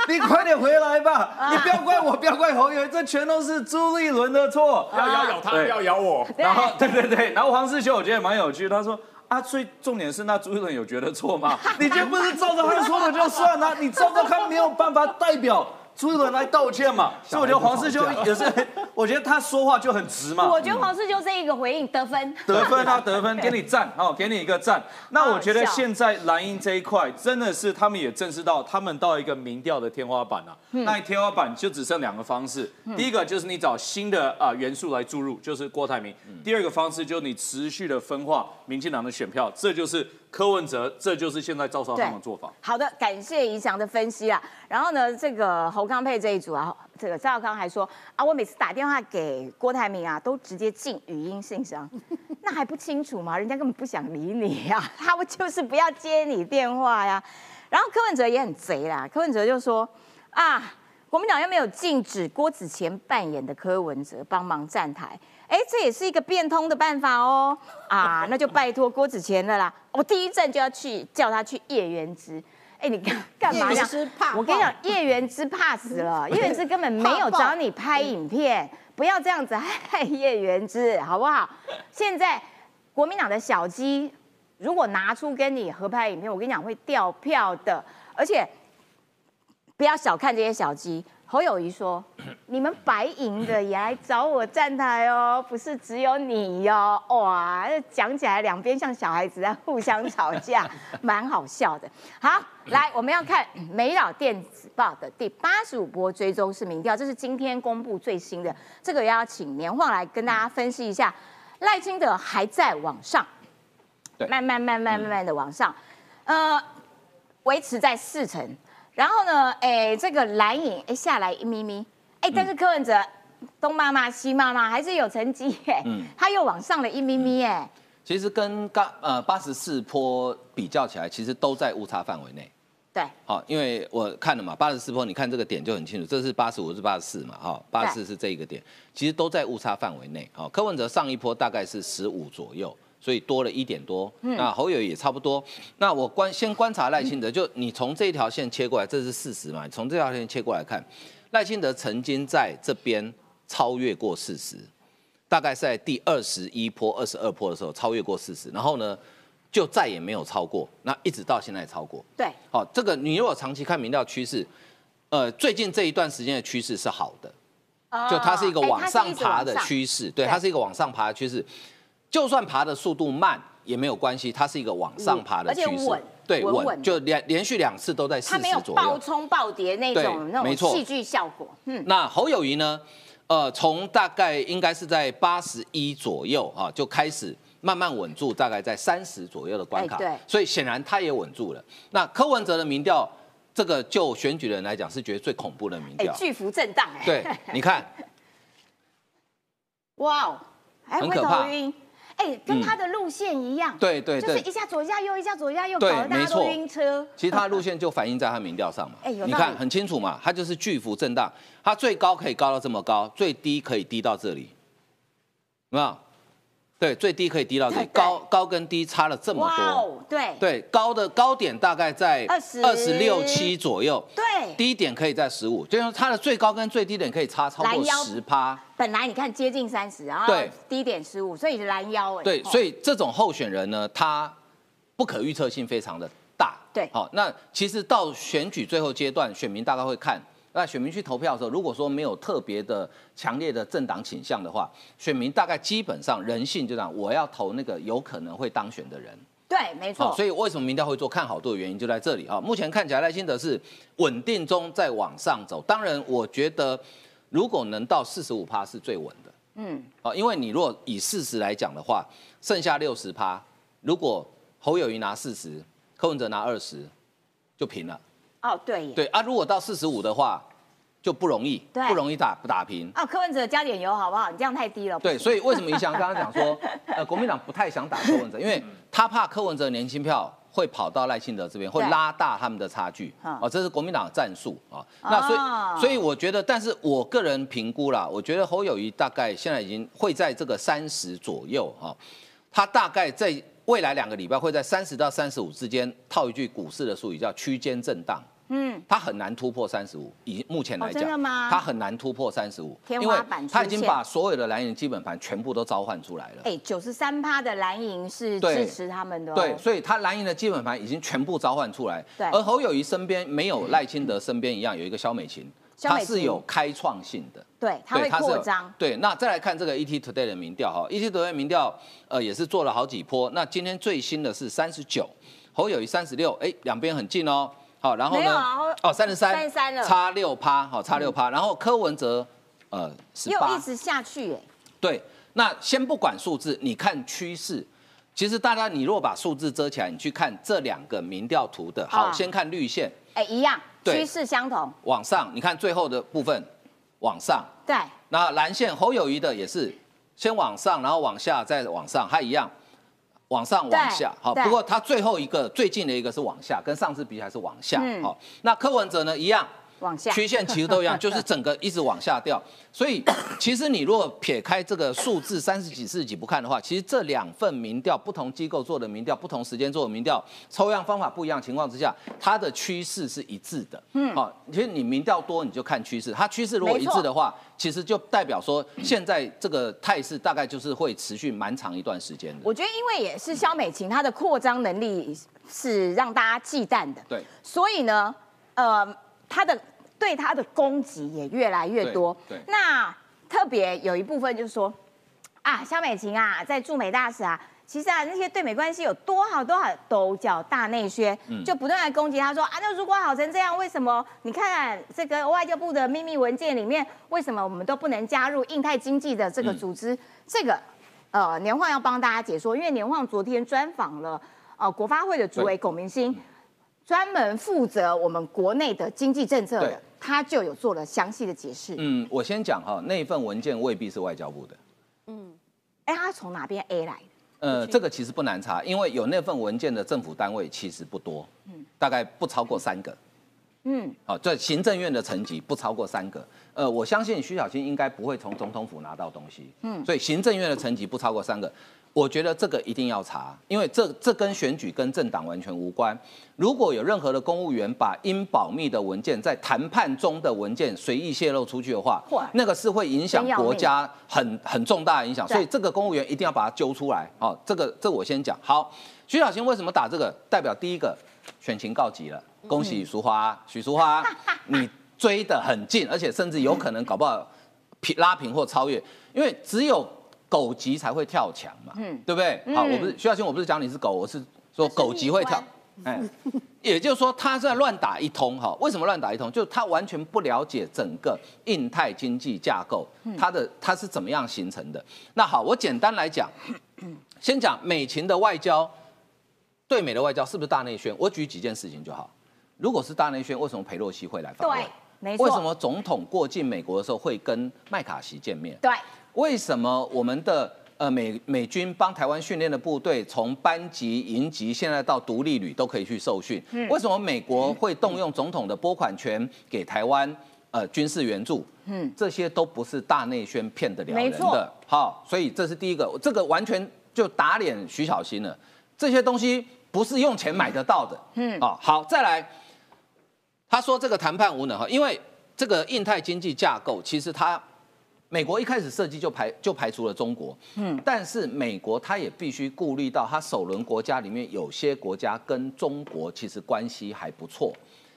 Speaker 3: 你快点回来吧，你不要怪我，不要怪侯友宜，这全都是朱立伦的错。
Speaker 6: 不要咬咬他，不要咬我。
Speaker 3: 然后对对对，然后黄世修我觉得蛮有趣，他说啊，最重点是那朱一伦有觉得错吗？[laughs] 你这不是照着他说的就算了、你照着他没有办法代表朱一伦来道歉嘛？所以我觉得黄世修也是，[laughs] 我觉得他说话就很直嘛。
Speaker 1: 我觉得黄世修这一个回应得分。
Speaker 3: 得分啊，得分，[laughs] 给你赞哦，给你一个赞。那我觉得现在蓝营这一块真的是他们也正视到，他们到一个民调的天花板啊。那天花板就只剩两个方式，第一个就是你找新的啊元素来注入，就是郭台铭；第二个方式就是你持续的分化民进党的选票，这就是柯文哲，这就是现在赵少康的做法。
Speaker 1: 好的，感谢怡翔的分析啦。然后呢，这个侯康配这一组啊，这个赵少康还说啊，我每次打电话给郭台铭啊，都直接进语音信箱，[laughs] 那还不清楚吗？人家根本不想理你呀、[laughs] 他们就是不要接你电话呀。然后柯文哲也很贼啦，柯文哲就说啊，国民党又没有禁止郭子乾扮演的柯文哲帮忙站台，哎，这也是一个变通的办法哦。啊，[laughs] 那就拜托郭子乾了啦，我第一站就要去叫他去叶元之。哎，你干干嘛这样
Speaker 4: 叶元之怕？
Speaker 1: 我跟你讲，叶元之怕死了，[laughs] 叶元之根本没有找你拍影片，不要这样子 [laughs] 害叶元之，好不好？现在国民党的小鸡如果拿出跟你合拍影片，我跟你讲会掉票的，而且不要小看这些小鸡。侯友谊说：“你们白银的也来找我站台哦，[laughs] 不是只有你哟。”哇，讲起来两边像小孩子在互相吵架，[laughs] 蛮好笑的。好，来我们要看《美岛电子报》的第八十五波追踪式民调，这是今天公布最新的，这个要请年晃来跟大家分析一下。赖清德还在往上，
Speaker 2: 对
Speaker 1: 慢慢慢慢慢慢的往上，呃，维持在四成。然后呢，哎，这个蓝影哎下来一咪咪，哎，但是柯文哲东妈妈西妈妈还是有成绩哎，
Speaker 2: 嗯。
Speaker 1: 他又往上了一咪咪哎，
Speaker 2: 其实跟刚呃八十四坡比较起来，其实都在误差范围内。
Speaker 1: 对，
Speaker 2: 好，因为我看了嘛，八十四坡，你看这个点就很清楚，这是八十五，是八十四嘛，哈，八十四是这一个点，其实都在误差范围内。好，柯文哲上一波大概是十五左右，所以多了一点多。那侯友也差不多。那我观先观察赖清德，就你从这一条线切过来，这是事实嘛？从这条线切过来看，赖清德曾经在这边超越过四十，大概是在第二十一波、二十二波的时候超越过四十，然后呢，就再也没有超过，那一直到现在超过。
Speaker 1: 对，
Speaker 2: 好，这个你如果长期看民调趋势，呃，最近这一段时间的趋势是好的，就它是一个
Speaker 1: 哎
Speaker 2: 往上爬的趋势，对，
Speaker 1: 对
Speaker 2: 它是一个往上爬的趋势，就算爬的速度慢也没有关系，它是一个往上爬的趋势
Speaker 1: 稳，
Speaker 2: 对，
Speaker 1: 稳
Speaker 2: 就连连续两次都在四十左右。
Speaker 1: 暴冲暴跌那
Speaker 2: 对
Speaker 1: 种那种戏剧效果，嗯，
Speaker 2: 那侯友谊呢？呃，从大概应该是在八十一左右啊，就开始慢慢稳住，大概在三十左右的关卡。
Speaker 1: 哎对
Speaker 2: 所以显然他也稳住了。那柯文哲的民调，这个就选举人来讲是觉得最恐怖的民
Speaker 1: 哎
Speaker 2: 调。
Speaker 1: 巨幅震荡哎，
Speaker 2: 对，你看，[laughs]
Speaker 1: 哇哦，
Speaker 2: 很可怕
Speaker 1: 哎，跟他的路线一样，
Speaker 2: 对对
Speaker 1: 就是一下左一下右，一下左一下右，
Speaker 2: 对
Speaker 1: 搞得大家都晕车。
Speaker 2: 其实他的路线就反映在他民调上嘛。[laughs]
Speaker 1: 哎
Speaker 2: 你看很清楚嘛，他就是巨幅震荡，他最高可以高到这么高，最低可以低到这里，有没有？对，最低可以低到这高高跟低差了这么多。
Speaker 1: 哦，对
Speaker 2: 对，高的高点大概在
Speaker 1: 二十
Speaker 2: 二十六七左右，
Speaker 1: 对，
Speaker 2: 低点可以在十五，就是它的最高跟最低点可以差超过十趴。
Speaker 1: 本来你看接近三十，然后
Speaker 2: 对
Speaker 1: 低点十五，所以是拦腰哎。
Speaker 2: 对，
Speaker 1: 哦
Speaker 2: 所以这种候选人呢，他不可预测性非常的大。
Speaker 1: 对
Speaker 2: 好，那其实到选举最后阶段，选民大概会看。那选民去投票的时候，如果说没有特别的强烈的政党倾向的话，选民大概基本上人性就这样，我要投那个有可能会当选的人。
Speaker 1: 对，没
Speaker 2: 好，
Speaker 1: 错。
Speaker 2: 所以为什么民调会做看好度的原因就在这里啊。目前看起来赖清德是稳定中在往上走，当然我觉得如果能到四十五趴是最稳的
Speaker 1: 嗯，
Speaker 2: 啊，因为你如果以四十来讲的话，剩下六十趴，如果侯友谊拿四十，柯文哲拿二十，就平了。
Speaker 1: 哦，对耶。
Speaker 2: 对啊，如果到四十五的话，就不容易，
Speaker 1: 对
Speaker 2: 不容易打打平。
Speaker 1: 哦，柯文哲加点油好不好？你这样太低了。
Speaker 2: 对，所以为什么宜翔刚刚讲说，[laughs] 呃，国民党不太想打柯文哲，因为他怕柯文哲的年轻票会跑到赖清德这边，会拉大他们的差距。
Speaker 1: 嗯
Speaker 2: 哦，这是国民党的战术啊。那所
Speaker 1: 哦
Speaker 2: 以，所以我觉得，但是我个人评估啦，我觉得侯友谊大概现在已经会在这个三十左右啊，他大概在未来两个礼拜会在三十到三十五之间，套一句股市的术语叫区间震荡。
Speaker 1: 嗯，
Speaker 2: 它很难突破三十五，以目前来
Speaker 1: 哦
Speaker 2: 讲，
Speaker 1: 真的吗
Speaker 2: 它很难突破三十五，
Speaker 1: 天
Speaker 2: 因为
Speaker 1: 花板出
Speaker 2: 它已经把所有的蓝营基本盘全部都召唤出来了。
Speaker 1: 哎，九十三趴的蓝营是支持他们的哦。
Speaker 2: 对，所以他蓝营的基本盘已经全部召唤出来。
Speaker 1: 对
Speaker 2: 而侯友谊身边没有赖清德身边一样有一个萧美琴，
Speaker 1: 萧美琴
Speaker 2: 它是有开创性的。
Speaker 1: 对，它会扩张。
Speaker 2: 对，那再来看这个 ET Today 的民调哈，ET Today 民调呃也是做了好几波，那今天最新的是三十九，侯友谊三十六，哎，两边很近哦。好，然后呢
Speaker 1: 没有啊？
Speaker 2: 哦，三十三
Speaker 1: ，33了
Speaker 2: 差六趴，好，差六趴。然后柯文哲呃十八
Speaker 1: 又一，直下去哎。
Speaker 2: 对，那先不管数字，你看趋势。其实大家，你如果把数字遮起来，你去看这两个民调图的，好，
Speaker 1: 啊
Speaker 2: 先看绿线
Speaker 1: 哎，一样，
Speaker 2: 对
Speaker 1: 趋势相同。
Speaker 2: 往上，你看最后的部分往上，
Speaker 1: 对，
Speaker 2: 那蓝线侯友谊的也是先往上，然后往下，再往上，它一样往上往下。好，不过它最后一个最近的一个是往下，跟上次比还是往下。
Speaker 1: 嗯
Speaker 2: 好，那柯文哲呢一样，
Speaker 1: 往下
Speaker 2: 曲线其实都一样，[laughs] 就是整个一直往下掉。所以 [coughs] 其实你如果撇开这个数字三十几、四十几不看的话，其实这两份民调，不同机构做的民调，不同时间做的民调，抽样方法不一样情况之下，它的趋势是一致的。嗯，好，其实你民调多，你就看趋势，它趋势如果一致的话，其实就代表说现在这个态势大概就是会持续蛮长一段时间的。
Speaker 1: 我觉得因为也是肖美琴她的扩张能力是让大家忌惮的，
Speaker 2: 对，
Speaker 1: 所以呢，呃，她的对他的攻击也越来越多。
Speaker 2: 对
Speaker 1: 那特别有一部分就是说，啊，肖美琴啊，在驻美大使啊。其实啊，那些对美关系有多好多好，都叫大内宣，就不断的攻击他说啊，那如果好成这样，为什么你看这个外交部的秘密文件里面，为什么我们都不能加入印太经济的这个组织？这个呃，年晃要帮大家解说，因为年晃昨天专访了呃国发会的主委龚明鑫，专门负责我们国内的经济政策的，他就有做了详细的解释。
Speaker 2: 嗯，我先讲哈，那一份文件未必是外交部的。
Speaker 1: 嗯哎，他从哪边 A 来的？
Speaker 2: 呃，这个其实不难查，因为有那份文件的政府单位其实不多，大概不超过三个。
Speaker 1: 嗯，
Speaker 2: 好，这行政院的层级不超过三个。呃，我相信徐小青应该不会从总统府拿到东西，嗯，所以行政院的层级不超过三个。我觉得这个一定要查，因为这这跟选举跟政党完全无关。如果有任何的公务员把因保密的文件在谈判中的文件随意泄露出去的话，那个是会影响国家很很重大的影响，所以这个公务员一定要把它揪出来。好、这个这我先讲。好，徐小新为什么打这个？代表第一个选情告急了，恭喜淑花，许淑花，[laughs] 你追得很近，而且甚至有可能搞不好平拉平或超越，因为只有狗急才会跳墙嘛，
Speaker 1: 嗯
Speaker 2: 对不对？好，我不是徐小新，我不是讲你是狗，我是说狗急会跳，哎，也就是说他是在乱打一通哈。为什么乱打一通？就是他完全不了解整个印太经济架构，它的它是怎么样形成的。那好，我简单来讲，先讲美秦的外交，对美的外交是不是大内宣？我举几件事情就好。如果是大内宣，为什么裴洛西会来访问
Speaker 1: 对？，没错。
Speaker 2: 为什？么总统过境美国的时候会跟麦卡锡见面？
Speaker 1: 对，
Speaker 2: 为什么我们的呃美美军帮台湾训练的部队，从班级、营级，现在到独立旅都可以去受训？
Speaker 1: 嗯
Speaker 2: 为什么美国会动用总统的拨款权给台湾呃军事援助？
Speaker 1: 嗯，
Speaker 2: 这些都不是大内宣骗得了人的。好，所以这是第一个，这个完全就打脸徐小新了。这些东西不是用钱买得到的。
Speaker 1: 嗯
Speaker 2: 啊，好，再来，他说这个谈判无能哈，因为这个印太经济架构其实它。美国一开始设计就排就排除了中国，嗯，但是美国它也必须顾虑到它首轮国家里面有些国家跟中国其实关系还不错，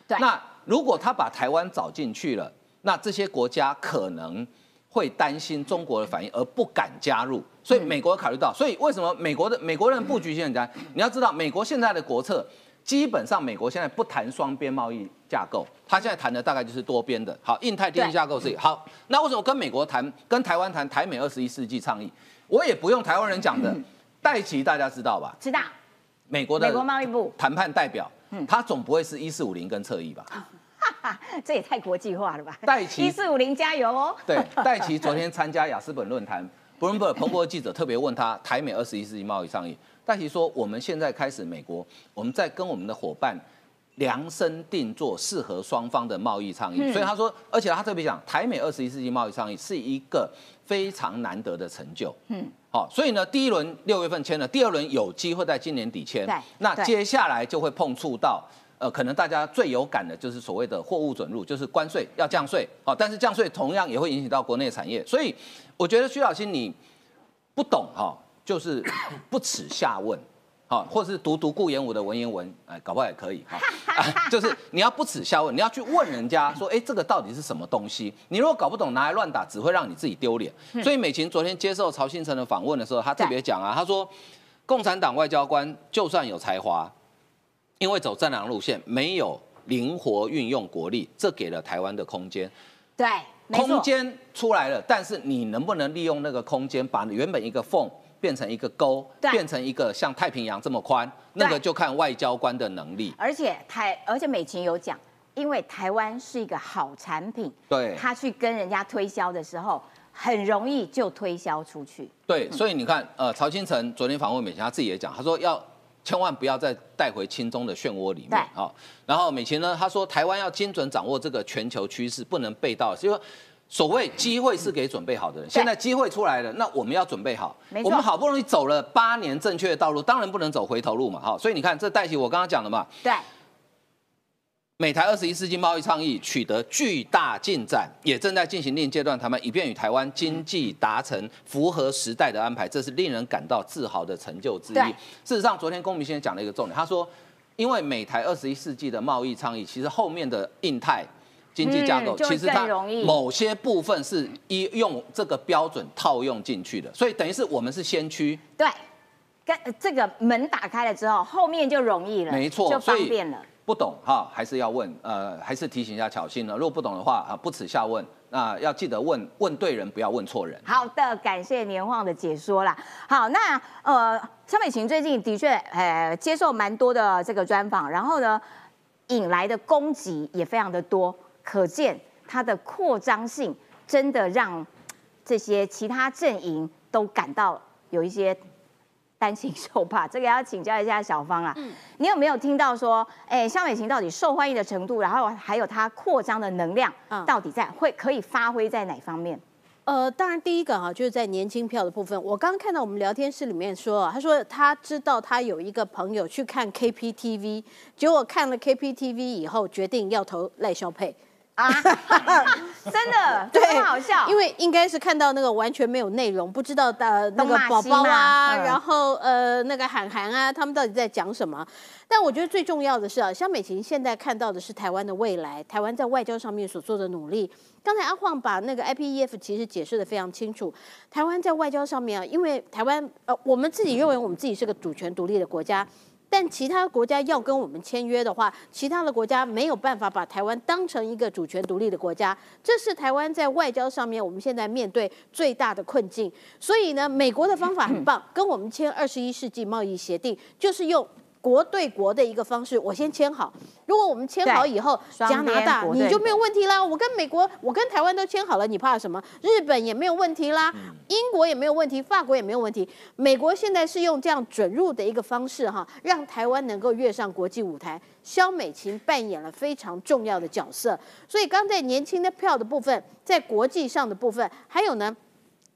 Speaker 1: 对。
Speaker 2: 那如果他把台湾找进去了，那这些国家可能会担心中国的反应而不敢加入，所以美国考虑到，所以为什么美国的美国人布局性很简单？你要知道，美国现在的国策基本上美国现在不谈双边贸易架构，他现在谈的大概就是多边的。好，印太经济架构是好，那为什么跟美国谈，跟台湾谈台美二十一世纪倡议？我也不用台湾人讲的，戴奇大家知道吧？
Speaker 1: 知道。
Speaker 2: 美国的
Speaker 1: 美国贸易部，
Speaker 2: 谈判代表，他总不会是一四五零跟侧翼吧？
Speaker 1: 哈哈，这也太国际化了吧？
Speaker 2: 戴奇
Speaker 1: 一四五零加油哦！[laughs]
Speaker 2: 对，戴奇昨天参加雅斯本论坛，Bloomberg 彭博记者特别问他台美二十一世纪贸易倡议，戴奇说我们现在开始美国，我们在跟我们的伙伴量身定做适合双方的贸易倡议，
Speaker 1: 嗯。
Speaker 2: 所以他说，而且他特别讲台美二十一世纪贸易倡议是一个非常难得的成就，嗯，好，所以呢，第一轮六月份签了，第二轮有机会在今年底签。
Speaker 1: 对，
Speaker 2: 那接下来就会碰触到。呃，可能大家最有感的就是所谓的货物准入，就是关税要降税，好、但是降税同样也会影响到国内产业，所以我觉得徐小新你不懂哈、就是不耻下问，好、或者是读读顾炎武的文言文，哎，搞不好也可以哈、啊就是你要不耻下问，你要去问人家说，哎，这个到底是什么东西？你如果搞不懂，拿来乱打，只会让你自己丢脸。所以美琴昨天接受曹新成的访问的时候，他特别讲啊，他说，共产党外交官就算有才华，因为走战狼路线，没有灵活运用国力，这给了台湾的空间。
Speaker 1: 对，
Speaker 2: 空间出来了，但是你能不能利用那个空间，把原本一个缝变成一个沟，
Speaker 1: 对
Speaker 2: 变成一个像太平洋这么宽，那个就看外交官的能力。
Speaker 1: 而且台，而且美琴有讲，因为台湾是一个好产品，
Speaker 2: 对
Speaker 1: 他去跟人家推销的时候，很容易就推销出去。
Speaker 2: 对，所以你看，呃，曹新成昨天访问美琴，他自己也讲，他说要千万不要再带回亲中的漩涡里
Speaker 1: 对
Speaker 2: 面。好，然后美琴呢，他说台湾要精准掌握这个全球趋势，不能被盗，就是说。所谓机会是给准备好的人，现在机会出来了，那我们要准备好我们好不容易走了八年正确的道路，当然不能走回头路嘛。哈，所以你看，这代起我刚刚讲的嘛，
Speaker 1: 对，
Speaker 2: 美台二十一世纪贸易倡议取得巨大进展，也正在进行另一阶段谈判，以便与台湾经济达成符合时代的安排，这是令人感到自豪的成就之一。事实上，昨天公民先生讲了一个重点，他说，因为美台二十一世纪的贸易倡议，其实后面的印太。经济架构、
Speaker 1: 嗯
Speaker 2: 其实它某些部分是一用这个标准套用进去的，所以等于是我们是先驱，
Speaker 1: 对，跟呃这个门打开了之后，后面就容易了，
Speaker 2: 没错
Speaker 1: 就方便了。
Speaker 2: 不懂哈，还是要问，呃，还是提醒一下巧心呢。如果不懂的话啊，不耻下问，那要记得问问对人，不要问错人。
Speaker 1: 好的，感谢年晃的解说啦。好，那呃，肖美琴最近的确呃接受蛮多的这个专访，然后呢引来的攻击也非常的多，可见它的扩张性真的让这些其他阵营都感到有一些担心受怕。这个要请教一下小芳啊，嗯你有没有听到说，哎，肖美琴到底受欢迎的程度，然后还有它扩张的能量，
Speaker 4: 嗯
Speaker 1: 到底在会可以发挥在哪方面？
Speaker 4: 呃，当然第一个哈、就是在年轻票的部分，我刚刚看到我们聊天室里面说啊，他说他知道他有一个朋友去看 KPTV，结果看了 KPTV 以后决定要投赖萧佩。
Speaker 1: 啊，[laughs] 真的，
Speaker 4: 对
Speaker 1: 很好笑，
Speaker 4: 因为应该是看到那个完全没有内容，不知道的那个宝宝啊，
Speaker 1: 嗯
Speaker 4: 然后呃那个韩寒啊，他们到底在讲什么？但我觉得最重要的是啊，肖美琴现在看到的是台湾的未来，台湾在外交上面所做的努力。刚才阿晃把那个 IPEF 其实解释的非常清楚，台湾在外交上面啊，因为台湾呃我们自己认为我们自己是个主权独立的国家。但其他国家要跟我们签约的话，其他的国家没有办法把台湾当成一个主权独立的国家，这是台湾在外交上面我们现在面对最大的困境。所以呢，美国的方法很棒，跟我们签二十一世纪贸易协定，就是用。国对国的一个方式，我先签好。如果我们签好以后，加拿大你就没有问题啦。我跟美国，我跟台湾都签好了，你怕什么？日本也没有问题啦，英国也没有问题，法国也没有问题。美国现在是用这样准入的一个方式哈，让台湾能够跃上国际舞台。肖美琴扮演了非常重要的角色，所以刚在年轻的票的部分，在国际上的部分，还有呢。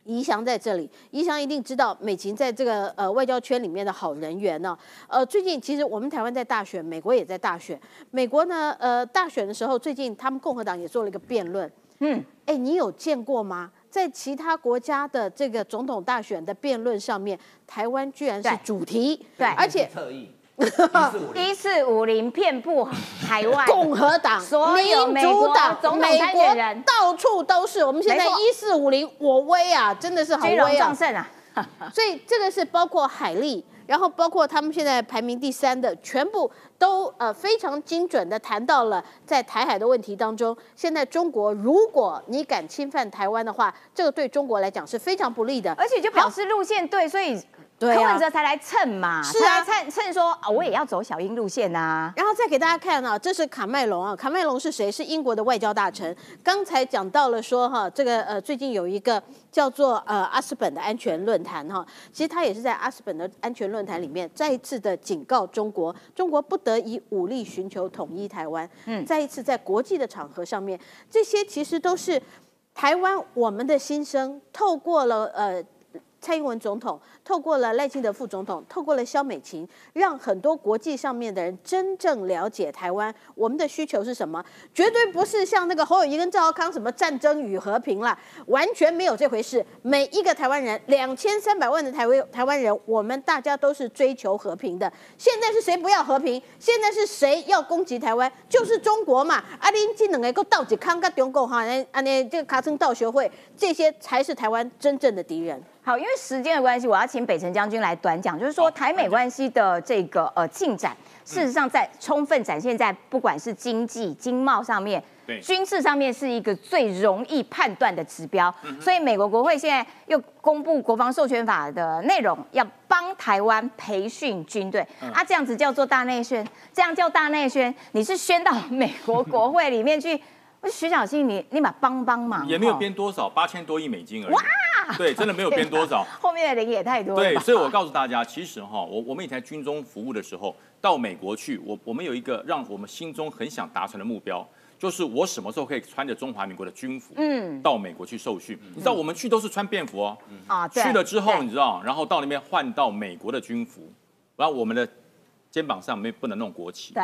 Speaker 4: 宜祥在这里，宜祥一定知道美琴在这个呃外交圈里面的好人缘呢、呃，最近其实我们台湾在大选，美国也在大选。美国呢，呃，大选的时候，最近他们共和党也做了一个辩论。
Speaker 1: 嗯，
Speaker 4: 哎，你有见过吗？在其他国家的这个总统大选的辩论上面，台湾居然是主题，
Speaker 1: 对
Speaker 4: 而且
Speaker 2: 特意，[laughs]
Speaker 1: 一四五零。遍布海外，
Speaker 4: 共和党、
Speaker 1: 所有
Speaker 4: 民
Speaker 1: 美国
Speaker 4: 主党、
Speaker 1: 总统
Speaker 4: 美国
Speaker 1: 参选人。
Speaker 4: 到处都是。我们现在一四五零，我威啊，真的是好威啊，[laughs] 所以这个是包括海利，然后包括他们现在排名第三的，全部都呃非常精准的谈到了在台海的问题当中，现在中国如果你敢侵犯台湾的话，这个对中国来讲是非常不利的。
Speaker 1: 而且就表示路线对，所以
Speaker 4: 对啊
Speaker 1: 柯文哲才来蹭嘛，
Speaker 4: 是啊
Speaker 1: 才来蹭蹭说啊，我也要走小英路线呐、
Speaker 4: 然后再给大家看啊，这是卡麦隆啊，卡麦隆是谁？是英国的外交大臣。刚才讲到了说哈，这个呃最近有一个叫做呃阿斯本的安全论坛哈，其实他也是在阿斯本的安全论坛里面再一次的警告中国，中国不得以武力寻求统一台湾。
Speaker 1: 嗯
Speaker 4: 再一次在国际的场合上面，这些其实都是台湾我们的心声，透过了呃。蔡英文总统透过了赖清德副总统，透过了萧美琴，让很多国际上面的人真正了解台湾，我们的需求是什么？绝对不是像那个侯友谊跟赵少康什么战争与和平了，完全没有这回事。每一个台湾人，两千三百万的台湾台湾人，我们大家都是追求和平的。现在是谁不要和平？现在是谁要攻击台湾？就是中国嘛！啊，恁这两个够倒几康跟中国哈，安安尼这个卡称道学会，这些才是台湾真正的敌人。
Speaker 1: 好，因为时间的关系，我要请北辰将军来短讲，就是说台美关系的这个呃进展，事实上在充分展现在不管是经济、经贸上面，
Speaker 6: 对
Speaker 1: 军事上面是一个最容易判断的指标。所以美国国会现在又公布国防授权法的内容，要帮台湾培训军队、啊，这样子叫做大内宣，这样叫大内宣，你是宣到美国国会里面去。徐小新，你立马帮帮忙，
Speaker 6: 也没有
Speaker 1: 哦
Speaker 6: 编多少，八千多亿美金而已。
Speaker 1: 哇，
Speaker 6: 对，真的没有编多少。[laughs]
Speaker 1: 后面的人也太多了。
Speaker 6: 对，所以我告诉大家，其实哈，我我们以前在军中服务的时候，到美国去，我我们有一个让我们心中很想达成的目标，就是我什么时候可以穿着中华民国的军服，
Speaker 1: 嗯。
Speaker 6: 到美国去受训。你知道我们去都是穿便服哦，
Speaker 1: 啊，对。
Speaker 6: 去了之后，你知道，然后到那边换到美国的军服，然后我们的肩膀上没不能弄国旗，
Speaker 1: 对，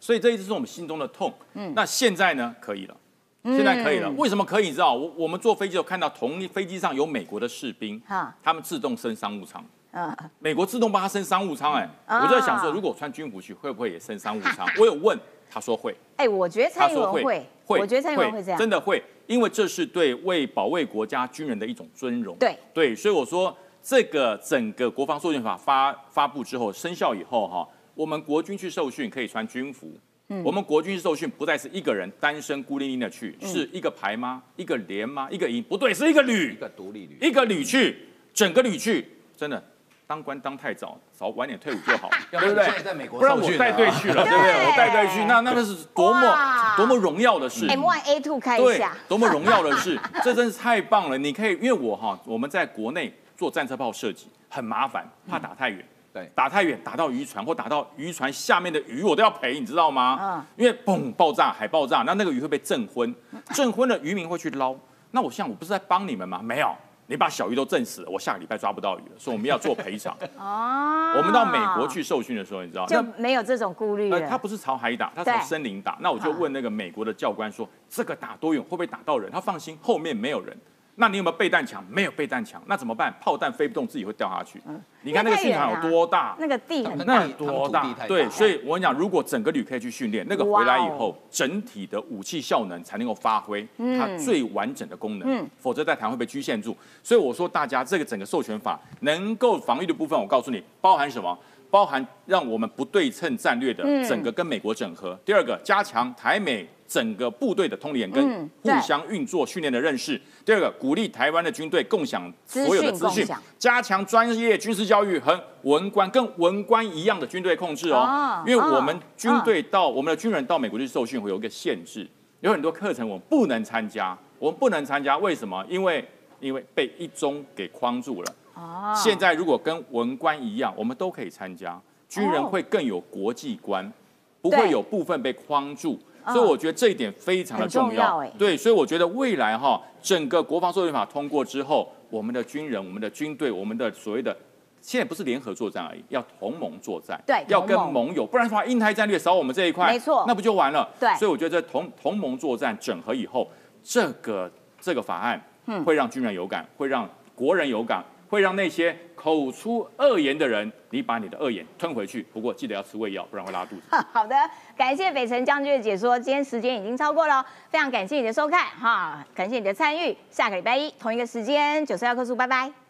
Speaker 6: 所以这一直是我们心中的痛。
Speaker 1: 嗯。
Speaker 6: 那现在呢，可以了。现在可以了，为什么可以？你知道，我我们坐飞机有看到同一飞机上有美国的士兵
Speaker 1: 哈，
Speaker 6: 他们自动升商务舱，
Speaker 1: 嗯，
Speaker 6: 美国自动帮他升商务舱，哎，
Speaker 1: 啊。
Speaker 6: 我就在想说，如果我穿军服去，会不会也升商务舱？我有问，他说会，
Speaker 1: 哎，我觉得蔡英
Speaker 6: 他说会。
Speaker 1: 会，，我觉得蔡英文会这样，
Speaker 6: 真的会，因为这是对为保卫国家军人的一种尊荣。
Speaker 1: 对。
Speaker 6: 对，所以我说这个整个国防授权法发发布之后生效以后哈，我们国军去受训可以穿军服。
Speaker 1: 嗯
Speaker 6: 我们国军受训不再是一个人单身孤零零的去，
Speaker 1: 嗯
Speaker 6: 是一个排吗？一个连吗？一个营？不对，是一个旅
Speaker 2: 一，个独立旅，
Speaker 6: 一个旅去，整个旅去，真的当官当太早，早晚点退伍就好，[laughs]
Speaker 2: 要
Speaker 6: 对不对？
Speaker 2: 在在美国
Speaker 6: 不然我带队
Speaker 2: 啊
Speaker 6: 去了，对不对？我带队去，那那个是多么多么荣耀的事。
Speaker 1: M one A two 开一下，，
Speaker 6: 多么荣耀的事，[laughs] 这真是太棒了！你可以，因为我哈，我们在国内做战车炮设计很麻烦，怕打太远。
Speaker 2: 对
Speaker 6: 打太远，打到渔船或打到渔船下面的鱼，我都要赔，你知道吗？
Speaker 1: 嗯
Speaker 6: 因为嘣爆炸，海爆炸，那那个鱼会被震昏，震昏了渔民会去捞。那我想我不是在帮你们吗？没有，你把小鱼都震死了，我下个礼拜抓不到鱼了，所以我们要做赔偿。[laughs]
Speaker 1: 哦，
Speaker 6: 我们到美国去受训的时候，你知道，
Speaker 1: 就没有这种顾虑
Speaker 6: 呃，
Speaker 1: 了。
Speaker 6: 他不是朝海打，他朝森林打。那我就问那个美国的教官说：“这个打多远？会不会打到人？”他放心，后面没有人。那你有没有备弹墙？没有备弹墙，那怎么办？炮弹飞不动，自己会掉下去。你看那个
Speaker 1: 因为太远了
Speaker 6: 训场有多大？
Speaker 1: 那个地很
Speaker 2: 那
Speaker 1: 大
Speaker 6: 那有多大对，所以我跟你讲，如果整个旅可以去训练，那个回来以后，整体的武器效能才能够发挥它最完整的功能。
Speaker 1: 嗯
Speaker 6: 否则在台湾会被局限住。所以我说，大家这个整个授权法能够防御的部分，我告诉你，包含什么？包含让我们不对称战略的
Speaker 1: 嗯
Speaker 6: 整个跟美国整合。第二个，加强台美整个部队的通联跟互相运作训练的认识。第二个，鼓励台湾的军队共享所有的资讯加强专业军事教育和文官跟文官一样的军队控制
Speaker 1: 哦
Speaker 6: 哦。因为我们军队到我们的军人到美国去受训会有一个限制，有很多课程我们不能参加，我们不能参加，为什么？因为因为被一中给框住了。
Speaker 1: 哦，
Speaker 6: 现在如果跟文官一样，我们都可以参加，军人
Speaker 1: 哦
Speaker 6: 会更有国际观，不会有部分被框住。
Speaker 1: 嗯
Speaker 6: 所以我觉得这一点非常的
Speaker 1: 很重
Speaker 6: 重要。对，所以我觉得未来哈，整个国防授权法通过之后，我们的军人、我们的军队、我们的所谓的。现在不是联合作战而已，要同盟作战，
Speaker 1: 对
Speaker 6: 要跟
Speaker 1: 盟
Speaker 6: 盟友，不然的话，印太战略少我们这一块，
Speaker 1: 没错
Speaker 6: 那不就完了？
Speaker 1: 对
Speaker 6: 所以我觉得这同同盟作战整合以后，这个这个法案
Speaker 1: 嗯
Speaker 6: 会让军人有感，会让国人有感，会让那些口出恶言的人，你把你的恶言吞回去。不过记得要吃胃药，不然会拉肚子。[laughs]
Speaker 1: 好的，感谢北辰将军的解说，今天时间已经超过了，非常感谢你的收看哈，感谢你的参与，下个礼拜一同一个时间九四幺棵树，拜拜。